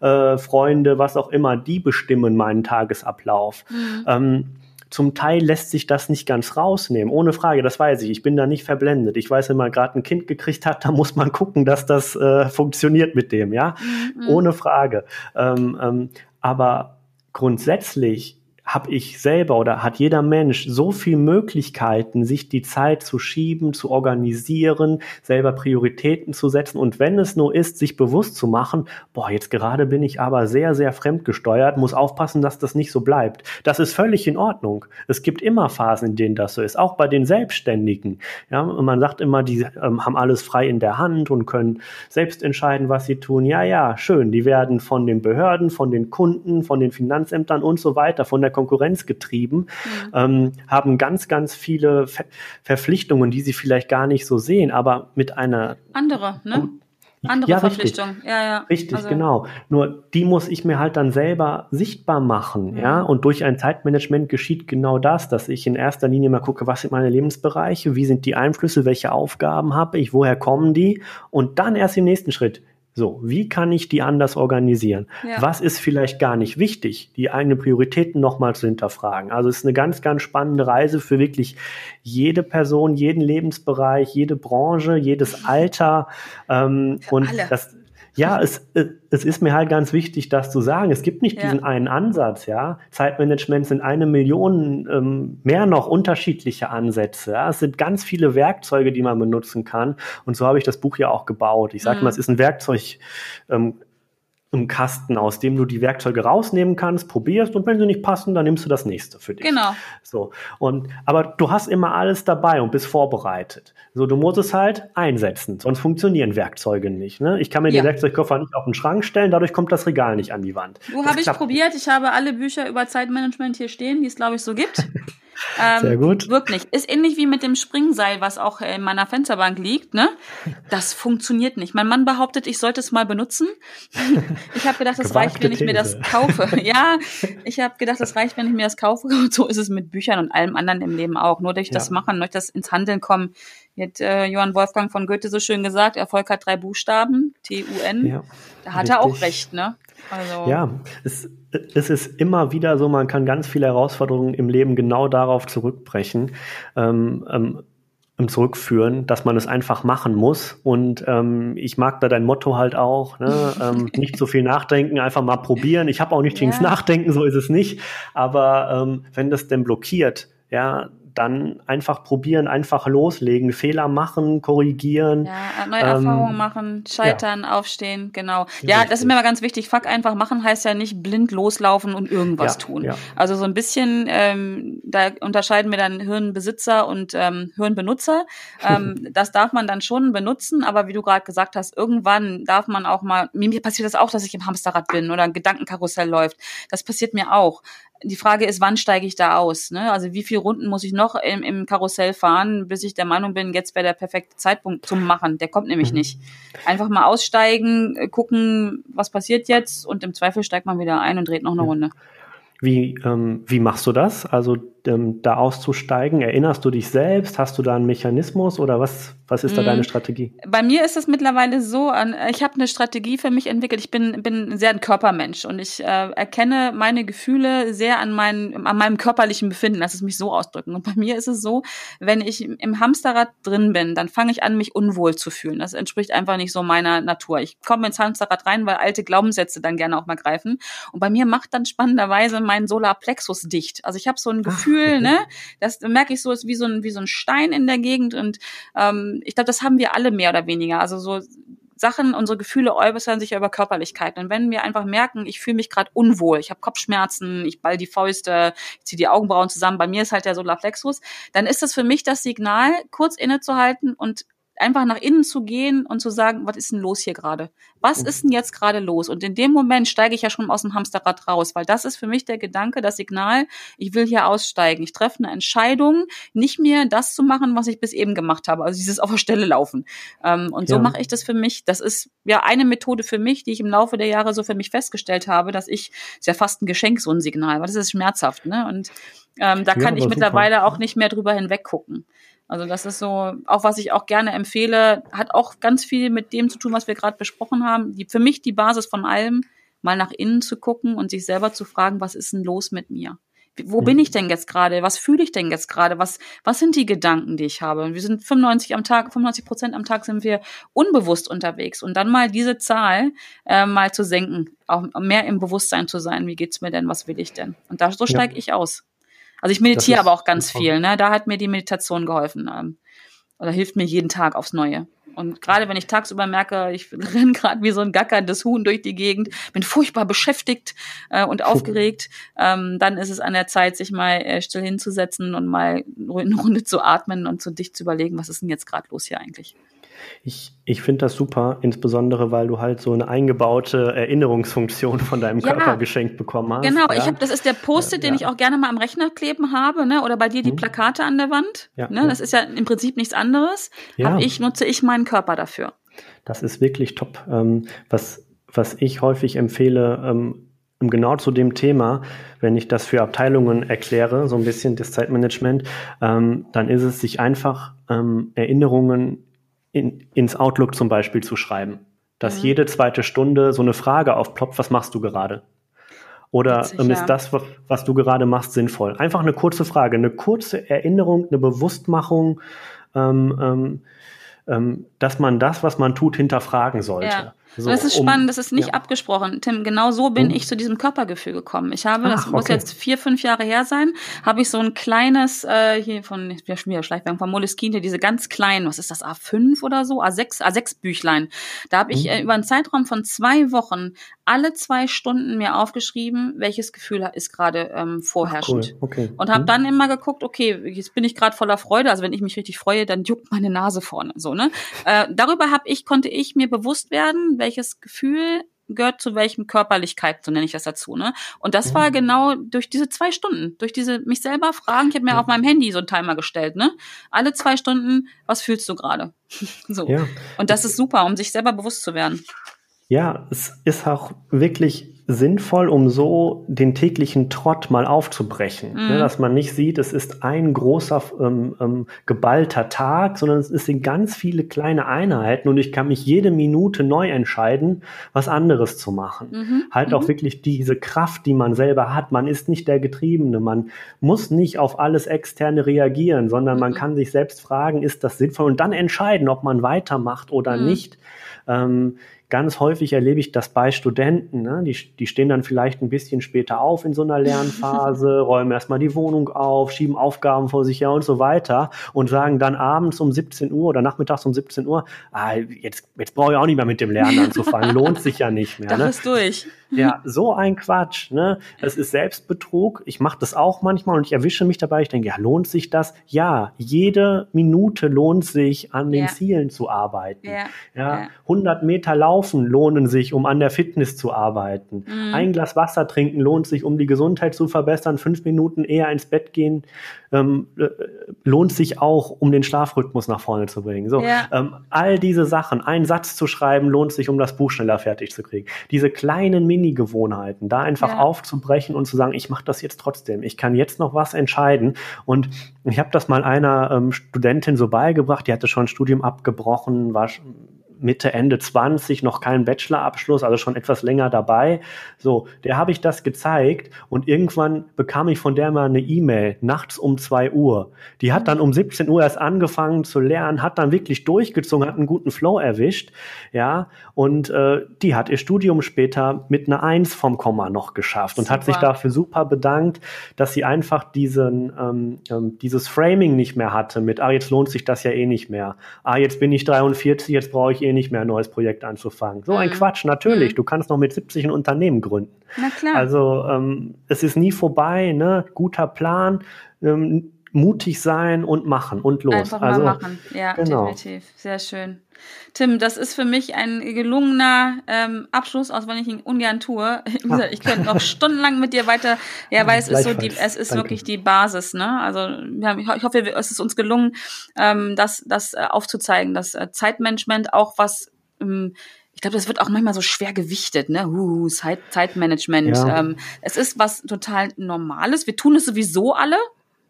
äh, Freunde, was auch immer, die bestimmen meinen Tagesablauf. Mhm. Ähm, zum Teil lässt sich das nicht ganz rausnehmen, ohne Frage, das weiß ich. Ich bin da nicht verblendet. Ich weiß, wenn man gerade ein Kind gekriegt hat, da muss man gucken, dass das äh, funktioniert mit dem, ja, mhm. ohne Frage. Ähm, ähm, aber grundsätzlich habe ich selber oder hat jeder Mensch so viel Möglichkeiten, sich die Zeit zu schieben, zu organisieren, selber Prioritäten zu setzen und wenn es nur ist, sich bewusst zu machen, boah, jetzt gerade bin ich aber sehr, sehr fremdgesteuert, muss aufpassen, dass das nicht so bleibt. Das ist völlig in Ordnung. Es gibt immer Phasen, in denen das so ist, auch bei den Selbstständigen. Ja, und man sagt immer, die ähm, haben alles frei in der Hand und können selbst entscheiden, was sie tun. Ja, ja, schön. Die werden von den Behörden, von den Kunden, von den Finanzämtern und so weiter, von der Konkurrenz getrieben, mhm. ähm, haben ganz, ganz viele Ver Verpflichtungen, die sie vielleicht gar nicht so sehen, aber mit einer andere, ne? Andere ja, Verpflichtung. Richtig. Ja, ja. Richtig, also. genau. Nur die muss ich mir halt dann selber sichtbar machen, ja. ja. Und durch ein Zeitmanagement geschieht genau das, dass ich in erster Linie mal gucke, was sind meine Lebensbereiche, wie sind die Einflüsse, welche Aufgaben habe ich, woher kommen die? Und dann erst im nächsten Schritt, so, wie kann ich die anders organisieren? Ja. Was ist vielleicht gar nicht wichtig, die eigenen Prioritäten nochmal zu hinterfragen? Also es ist eine ganz, ganz spannende Reise für wirklich jede Person, jeden Lebensbereich, jede Branche, jedes Alter. Ähm, und alle. das ja, es, es ist mir halt ganz wichtig, das zu sagen. Es gibt nicht ja. diesen einen Ansatz, ja. Zeitmanagement sind eine Million ähm, mehr noch unterschiedliche Ansätze. Ja? Es sind ganz viele Werkzeuge, die man benutzen kann. Und so habe ich das Buch ja auch gebaut. Ich sage mhm. mal, es ist ein Werkzeug. Ähm, im Kasten, aus dem du die Werkzeuge rausnehmen kannst, probierst und wenn sie nicht passen, dann nimmst du das nächste für dich. Genau. So und aber du hast immer alles dabei und bist vorbereitet. So du musst es halt einsetzen, sonst funktionieren Werkzeuge nicht. Ne? Ich kann mir ja. den Werkzeugkoffer nicht auf den Schrank stellen, dadurch kommt das Regal nicht an die Wand. Du habe ich probiert. Ich habe alle Bücher über Zeitmanagement hier stehen, die es glaube ich so gibt. Ähm, Sehr gut. Wirklich. Ist ähnlich wie mit dem Springseil, was auch in meiner Fensterbank liegt. Ne? Das funktioniert nicht. Mein Mann behauptet, ich sollte es mal benutzen. Ich habe gedacht, das reicht, wenn ich mir das kaufe. Ja, ich habe gedacht, das reicht, wenn ich mir das kaufe. Und so ist es mit Büchern und allem anderen im Leben auch. Nur durch ja. das Machen, durch das ins Handeln kommen, hat äh, Johann Wolfgang von Goethe so schön gesagt, Erfolg hat drei Buchstaben, T-U-N. Ja, da hat richtig. er auch recht, ne? Also. Ja, es, es ist immer wieder so, man kann ganz viele Herausforderungen im Leben genau darauf zurückbrechen. Ähm, ähm, zurückführen, dass man es einfach machen muss. Und ähm, ich mag da dein Motto halt auch, ne? ähm, nicht so viel nachdenken, einfach mal probieren. Ich habe auch nicht ja. gegen Nachdenken, so ist es nicht. Aber ähm, wenn das denn blockiert, ja, dann einfach probieren, einfach loslegen, Fehler machen, korrigieren. Ja, neue ähm, Erfahrungen machen, scheitern, ja. aufstehen, genau. Ja, Richtig. das ist mir mal ganz wichtig. Fuck einfach machen heißt ja nicht blind loslaufen und irgendwas ja, tun. Ja. Also so ein bisschen, ähm, da unterscheiden wir dann Hirnbesitzer und ähm, Hirnbenutzer. Ähm, das darf man dann schon benutzen, aber wie du gerade gesagt hast, irgendwann darf man auch mal, mir passiert das auch, dass ich im Hamsterrad bin oder ein Gedankenkarussell läuft. Das passiert mir auch die Frage ist, wann steige ich da aus? Ne? Also wie viele Runden muss ich noch im, im Karussell fahren, bis ich der Meinung bin, jetzt wäre der perfekte Zeitpunkt zum Machen. Der kommt nämlich mhm. nicht. Einfach mal aussteigen, äh, gucken, was passiert jetzt und im Zweifel steigt man wieder ein und dreht noch eine Runde. Wie, ähm, wie machst du das? Also ähm, da auszusteigen? Erinnerst du dich selbst? Hast du da einen Mechanismus oder was, was ist da deine mhm. Strategie? Bei mir ist es mittlerweile so, ich habe eine Strategie für mich entwickelt. Ich bin, bin sehr ein Körpermensch und ich äh, erkenne meine Gefühle sehr an, mein, an meinem körperlichen Befinden. Lass es mich so ausdrücken. Und bei mir ist es so, wenn ich im Hamsterrad drin bin, dann fange ich an, mich unwohl zu fühlen. Das entspricht einfach nicht so meiner Natur. Ich komme ins Hamsterrad rein, weil alte Glaubenssätze dann gerne auch mal greifen. Und bei mir macht dann spannenderweise mein Solarplexus dicht. Also ich habe so ein Gefühl, Gefühl, ne? Das merke ich so, ist wie so ein, wie so ein Stein in der Gegend. Und ähm, ich glaube, das haben wir alle mehr oder weniger. Also so Sachen, unsere Gefühle äußern sich ja über Körperlichkeiten. Und wenn wir einfach merken, ich fühle mich gerade unwohl, ich habe Kopfschmerzen, ich ball die Fäuste, ich ziehe die Augenbrauen zusammen, bei mir ist halt der Solarplexus, dann ist das für mich das Signal, kurz innezuhalten und einfach nach innen zu gehen und zu sagen, was ist denn los hier gerade? Was ist denn jetzt gerade los? Und in dem Moment steige ich ja schon aus dem Hamsterrad raus, weil das ist für mich der Gedanke, das Signal, ich will hier aussteigen. Ich treffe eine Entscheidung, nicht mehr das zu machen, was ich bis eben gemacht habe, also dieses auf der Stelle laufen. Ähm, und so ja. mache ich das für mich. Das ist ja eine Methode für mich, die ich im Laufe der Jahre so für mich festgestellt habe, dass ich, ist ja fast ein Geschenk, so ein Signal, weil das ist schmerzhaft, ne? Und ähm, da ja, kann ich mittlerweile super. auch nicht mehr drüber hinweggucken. Also das ist so, auch was ich auch gerne empfehle, hat auch ganz viel mit dem zu tun, was wir gerade besprochen haben. Die, für mich die Basis von allem, mal nach innen zu gucken und sich selber zu fragen, was ist denn los mit mir? Wo bin ich denn jetzt gerade? Was fühle ich denn jetzt gerade? Was, was sind die Gedanken, die ich habe? Wir sind 95 am Tag, 95 Prozent am Tag sind wir unbewusst unterwegs. Und dann mal diese Zahl äh, mal zu senken, auch mehr im Bewusstsein zu sein. Wie geht's mir denn? Was will ich denn? Und da so steige ja. ich aus. Also ich meditiere aber auch ganz viel. Ne? Da hat mir die Meditation geholfen. Ähm, oder hilft mir jeden Tag aufs Neue. Und gerade wenn ich tagsüber merke, ich renne gerade wie so ein gackerndes Huhn durch die Gegend, bin furchtbar beschäftigt äh, und aufgeregt, ähm, dann ist es an der Zeit, sich mal äh, still hinzusetzen und mal eine Runde zu atmen und zu dicht zu überlegen, was ist denn jetzt gerade los hier eigentlich. Ich, ich finde das super, insbesondere weil du halt so eine eingebaute Erinnerungsfunktion von deinem ja, Körper geschenkt bekommen hast. Genau, ja. ich habe, das ist der Post-it, ja, den ich auch gerne mal am Rechner kleben habe, ne? Oder bei dir die hm. Plakate an der Wand. Ja, ne? Das ist ja im Prinzip nichts anderes. Ja. ich, nutze ich meinen Körper dafür. Das ist wirklich top. Ähm, was, was ich häufig empfehle, ähm, genau zu dem Thema, wenn ich das für Abteilungen erkläre, so ein bisschen das Zeitmanagement, ähm, dann ist es sich einfach ähm, Erinnerungen in, ins Outlook zum Beispiel zu schreiben. Dass mhm. jede zweite Stunde so eine Frage aufploppt, was machst du gerade? Oder Witzig, ist ja. das, was du gerade machst, sinnvoll? Einfach eine kurze Frage, eine kurze Erinnerung, eine Bewusstmachung, ähm, ähm, ähm dass man das, was man tut, hinterfragen sollte. Ja. So, das ist spannend, um, das ist nicht ja. abgesprochen. Tim, genau so bin mhm. ich zu diesem Körpergefühl gekommen. Ich habe, Ach, das muss jetzt vier, fünf Jahre her sein, habe ich so ein kleines, äh, hier von, ich bin wieder Schleichwerbung von Moleskine, diese ganz kleinen, was ist das, A5 oder so, A6, A6 Büchlein. Da habe ich mhm. äh, über einen Zeitraum von zwei Wochen alle zwei Stunden mir aufgeschrieben, welches Gefühl ist gerade ähm, vorherrschend. Ach, cool. okay. Und habe mhm. dann immer geguckt, okay, jetzt bin ich gerade voller Freude, also wenn ich mich richtig freue, dann juckt meine Nase vorne, so, ne? Äh, darüber habe ich, konnte ich mir bewusst werden, welches Gefühl gehört zu welchem Körperlichkeit, so nenne ich das dazu, ne? Und das mhm. war genau durch diese zwei Stunden, durch diese mich selber fragen. Ich habe mir ja. auf meinem Handy so einen Timer gestellt, ne? Alle zwei Stunden, was fühlst du gerade? so. Ja. Und das ist super, um sich selber bewusst zu werden. Ja, es ist auch wirklich sinnvoll, um so den täglichen Trott mal aufzubrechen. Mhm. Ne, dass man nicht sieht, es ist ein großer ähm, ähm, geballter Tag, sondern es sind ganz viele kleine Einheiten und ich kann mich jede Minute neu entscheiden, was anderes zu machen. Mhm. Halt mhm. auch wirklich diese Kraft, die man selber hat. Man ist nicht der Getriebene, man muss nicht auf alles Externe reagieren, sondern man mhm. kann sich selbst fragen, ist das sinnvoll und dann entscheiden, ob man weitermacht oder mhm. nicht. Ähm, ganz häufig erlebe ich das bei Studenten. Ne? Die, die stehen dann vielleicht ein bisschen später auf in so einer Lernphase, räumen erstmal die Wohnung auf, schieben Aufgaben vor sich her und so weiter und sagen dann abends um 17 Uhr oder nachmittags um 17 Uhr, ah, jetzt, jetzt brauche ich auch nicht mehr mit dem Lernen anzufangen, lohnt sich ja nicht mehr. Das ne? ist durch. Ja, so ein Quatsch. Ne? Das ist Selbstbetrug. Ich mache das auch manchmal und ich erwische mich dabei. Ich denke, ja, lohnt sich das? Ja, jede Minute lohnt sich, an den ja. Zielen zu arbeiten. Ja. ja. 100 Meter laufen lohnen sich, um an der Fitness zu arbeiten. Mhm. Ein Glas Wasser trinken lohnt sich, um die Gesundheit zu verbessern. Fünf Minuten eher ins Bett gehen ähm, äh, lohnt sich auch, um den Schlafrhythmus nach vorne zu bringen. So, ja. ähm, all diese Sachen, einen Satz zu schreiben, lohnt sich, um das Buch schneller fertig zu kriegen. Diese kleinen Mini-Gewohnheiten, da einfach ja. aufzubrechen und zu sagen, ich mache das jetzt trotzdem. Ich kann jetzt noch was entscheiden. Und ich habe das mal einer ähm, Studentin so beigebracht, die hatte schon ein Studium abgebrochen, war Mitte, Ende 20, noch keinen Bachelorabschluss, also schon etwas länger dabei. So, der habe ich das gezeigt und irgendwann bekam ich von der mal eine E-Mail nachts um zwei Uhr. Die hat dann um 17 Uhr erst angefangen zu lernen, hat dann wirklich durchgezogen, hat einen guten Flow erwischt, ja, und äh, die hat ihr Studium später mit einer Eins vom Komma noch geschafft und super. hat sich dafür super bedankt, dass sie einfach diesen ähm, ähm, dieses Framing nicht mehr hatte mit, ah, jetzt lohnt sich das ja eh nicht mehr. Ah, jetzt bin ich 43, jetzt brauche ich eh nicht mehr ein neues Projekt anzufangen. So ein mhm. Quatsch, natürlich. Mhm. Du kannst noch mit 70 ein Unternehmen gründen. Na klar. Also ähm, es ist nie vorbei, ne? Guter Plan. Ähm, mutig sein und machen und los. Einfach also, mal machen, ja, genau. definitiv. Sehr schön. Tim, das ist für mich ein gelungener ähm, Abschluss, auch wenn ich ihn ungern tue. Gesagt, ich könnte noch stundenlang mit dir weiter, ja, weil es ist so die, es ist Danke. wirklich die Basis, ne? Also haben, ich hoffe, es ist uns gelungen, ähm, das, das äh, aufzuzeigen, dass äh, Zeitmanagement auch was ähm, ich glaube, das wird auch manchmal so schwer gewichtet, ne? Uh, Zeit, Zeitmanagement. Ja. Ähm, es ist was total Normales. Wir tun es sowieso alle.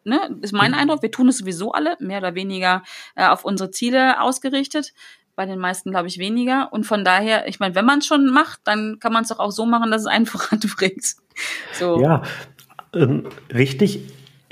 Ne, ist mein. Eindruck. Wir tun es sowieso alle, mehr oder weniger äh, auf unsere Ziele ausgerichtet bei den meisten, glaube ich, weniger. Und von daher, ich meine, wenn man es schon macht, dann kann man es doch auch so machen, dass es einen voranbringt. So. Ja, ähm, richtig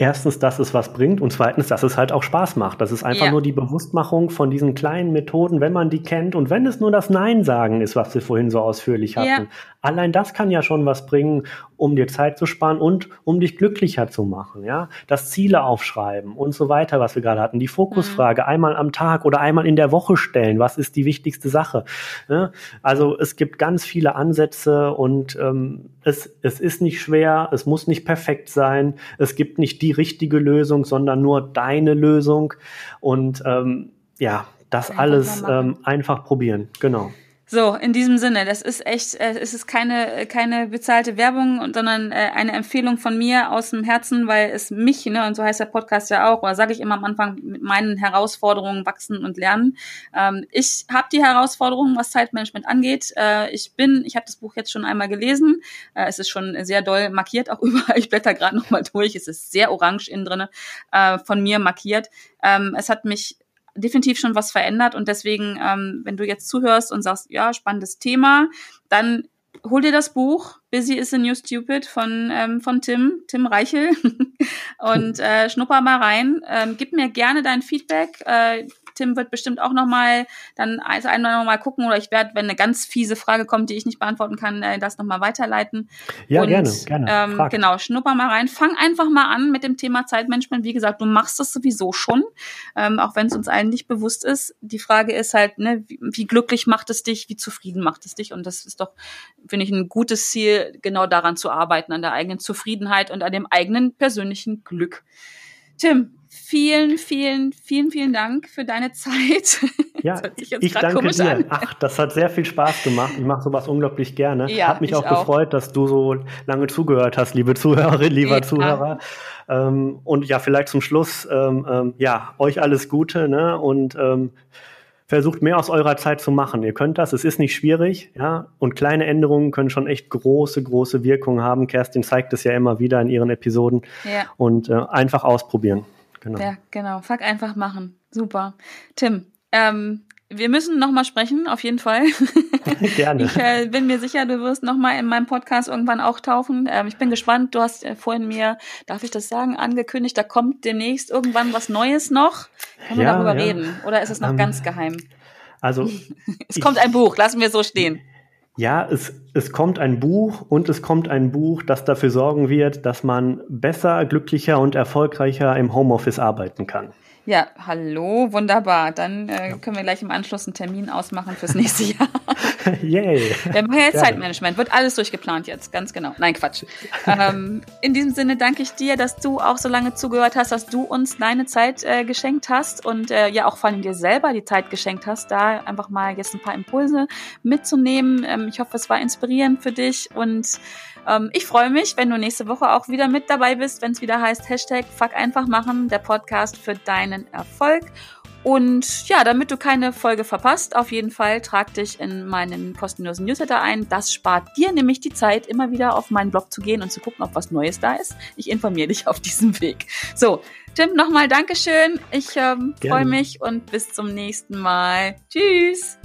erstens, dass es was bringt und zweitens, dass es halt auch Spaß macht. Das ist einfach ja. nur die Bewusstmachung von diesen kleinen Methoden, wenn man die kennt und wenn es nur das Nein sagen ist, was wir vorhin so ausführlich hatten. Ja. Allein das kann ja schon was bringen, um dir Zeit zu sparen und um dich glücklicher zu machen, ja. Das Ziele aufschreiben und so weiter, was wir gerade hatten. Die Fokusfrage mhm. einmal am Tag oder einmal in der Woche stellen. Was ist die wichtigste Sache? Ja? Also es gibt ganz viele Ansätze und ähm, es, es ist nicht schwer, es muss nicht perfekt sein, es gibt nicht die richtige Lösung, sondern nur deine Lösung. Und ähm, ja, das einfach alles ähm, einfach probieren, genau. So, in diesem Sinne, das ist echt, äh, es ist keine, keine bezahlte Werbung, sondern äh, eine Empfehlung von mir aus dem Herzen, weil es mich, ne, und so heißt der Podcast ja auch, oder sage ich immer am Anfang, mit meinen Herausforderungen wachsen und lernen. Ähm, ich habe die Herausforderungen, was Zeitmanagement angeht. Äh, ich bin, ich habe das Buch jetzt schon einmal gelesen. Äh, es ist schon sehr doll markiert, auch überall. Ich blätter gerade nochmal durch. Es ist sehr orange innen drinne, äh, von mir markiert. Ähm, es hat mich definitiv schon was verändert und deswegen, ähm, wenn du jetzt zuhörst und sagst, ja, spannendes Thema, dann hol dir das Buch Busy is the New Stupid von, ähm, von Tim, Tim Reichel und äh, schnupper mal rein. Ähm, gib mir gerne dein Feedback. Äh, Tim wird bestimmt auch nochmal dann also einmal noch mal gucken oder ich werde, wenn eine ganz fiese Frage kommt, die ich nicht beantworten kann, äh, das nochmal weiterleiten. Ja, und, gerne, gerne. Ähm, genau, schnupper mal rein. Fang einfach mal an mit dem Thema Zeitmanagement. Wie gesagt, du machst das sowieso schon, ähm, auch wenn es uns allen nicht bewusst ist. Die Frage ist halt, ne, wie, wie glücklich macht es dich, wie zufrieden macht es dich? Und das ist doch, finde ich, ein gutes Ziel, genau daran zu arbeiten, an der eigenen Zufriedenheit und an dem eigenen persönlichen Glück. Tim, vielen, vielen, vielen, vielen Dank für deine Zeit. Ja, ich danke dir. An. Ach, das hat sehr viel Spaß gemacht. Ich mache sowas unglaublich gerne. Ja, hat mich auch, auch, gefreut, dass du so lange zugehört hast, liebe Zuhörerin, lieber ja. Zuhörer. Ähm, und ja, vielleicht zum Schluss, ähm, ähm, ja, euch alles Gute ne? und ähm, versucht mehr aus eurer Zeit zu machen. Ihr könnt das, es ist nicht schwierig, ja, und kleine Änderungen können schon echt große, große Wirkungen haben. Kerstin zeigt es ja immer wieder in ihren Episoden. Ja. Und äh, einfach ausprobieren. Genau. Ja, genau. Fuck einfach machen. Super. Tim, ähm, wir müssen nochmal sprechen, auf jeden Fall. Gerne. Ich äh, bin mir sicher, du wirst nochmal in meinem Podcast irgendwann auch tauchen. Ähm, ich bin gespannt. Du hast äh, vorhin mir, darf ich das sagen, angekündigt, da kommt demnächst irgendwann was Neues noch. Können wir ja, darüber ja. reden? Oder ist es noch ähm, ganz geheim? Also. es ich, kommt ein Buch, lassen wir so stehen. Ja, es, es kommt ein Buch und es kommt ein Buch, das dafür sorgen wird, dass man besser, glücklicher und erfolgreicher im Homeoffice arbeiten kann. Ja, hallo, wunderbar. Dann äh, können wir gleich im Anschluss einen Termin ausmachen fürs nächste Jahr. Yay. Wir machen jetzt Zeitmanagement, wird alles durchgeplant jetzt, ganz genau. Nein, Quatsch. ähm, in diesem Sinne danke ich dir, dass du auch so lange zugehört hast, dass du uns deine Zeit äh, geschenkt hast und äh, ja auch vor allem dir selber die Zeit geschenkt hast, da einfach mal jetzt ein paar Impulse mitzunehmen. Ähm, ich hoffe, es war inspirierend für dich und ähm, ich freue mich, wenn du nächste Woche auch wieder mit dabei bist, wenn es wieder heißt Hashtag Fuck einfach machen, der Podcast für deinen Erfolg. Und ja, damit du keine Folge verpasst, auf jeden Fall trag dich in meinen kostenlosen Newsletter ein. Das spart dir nämlich die Zeit, immer wieder auf meinen Blog zu gehen und zu gucken, ob was Neues da ist. Ich informiere dich auf diesem Weg. So, Tim, nochmal Dankeschön. Ich ähm, freue mich und bis zum nächsten Mal. Tschüss.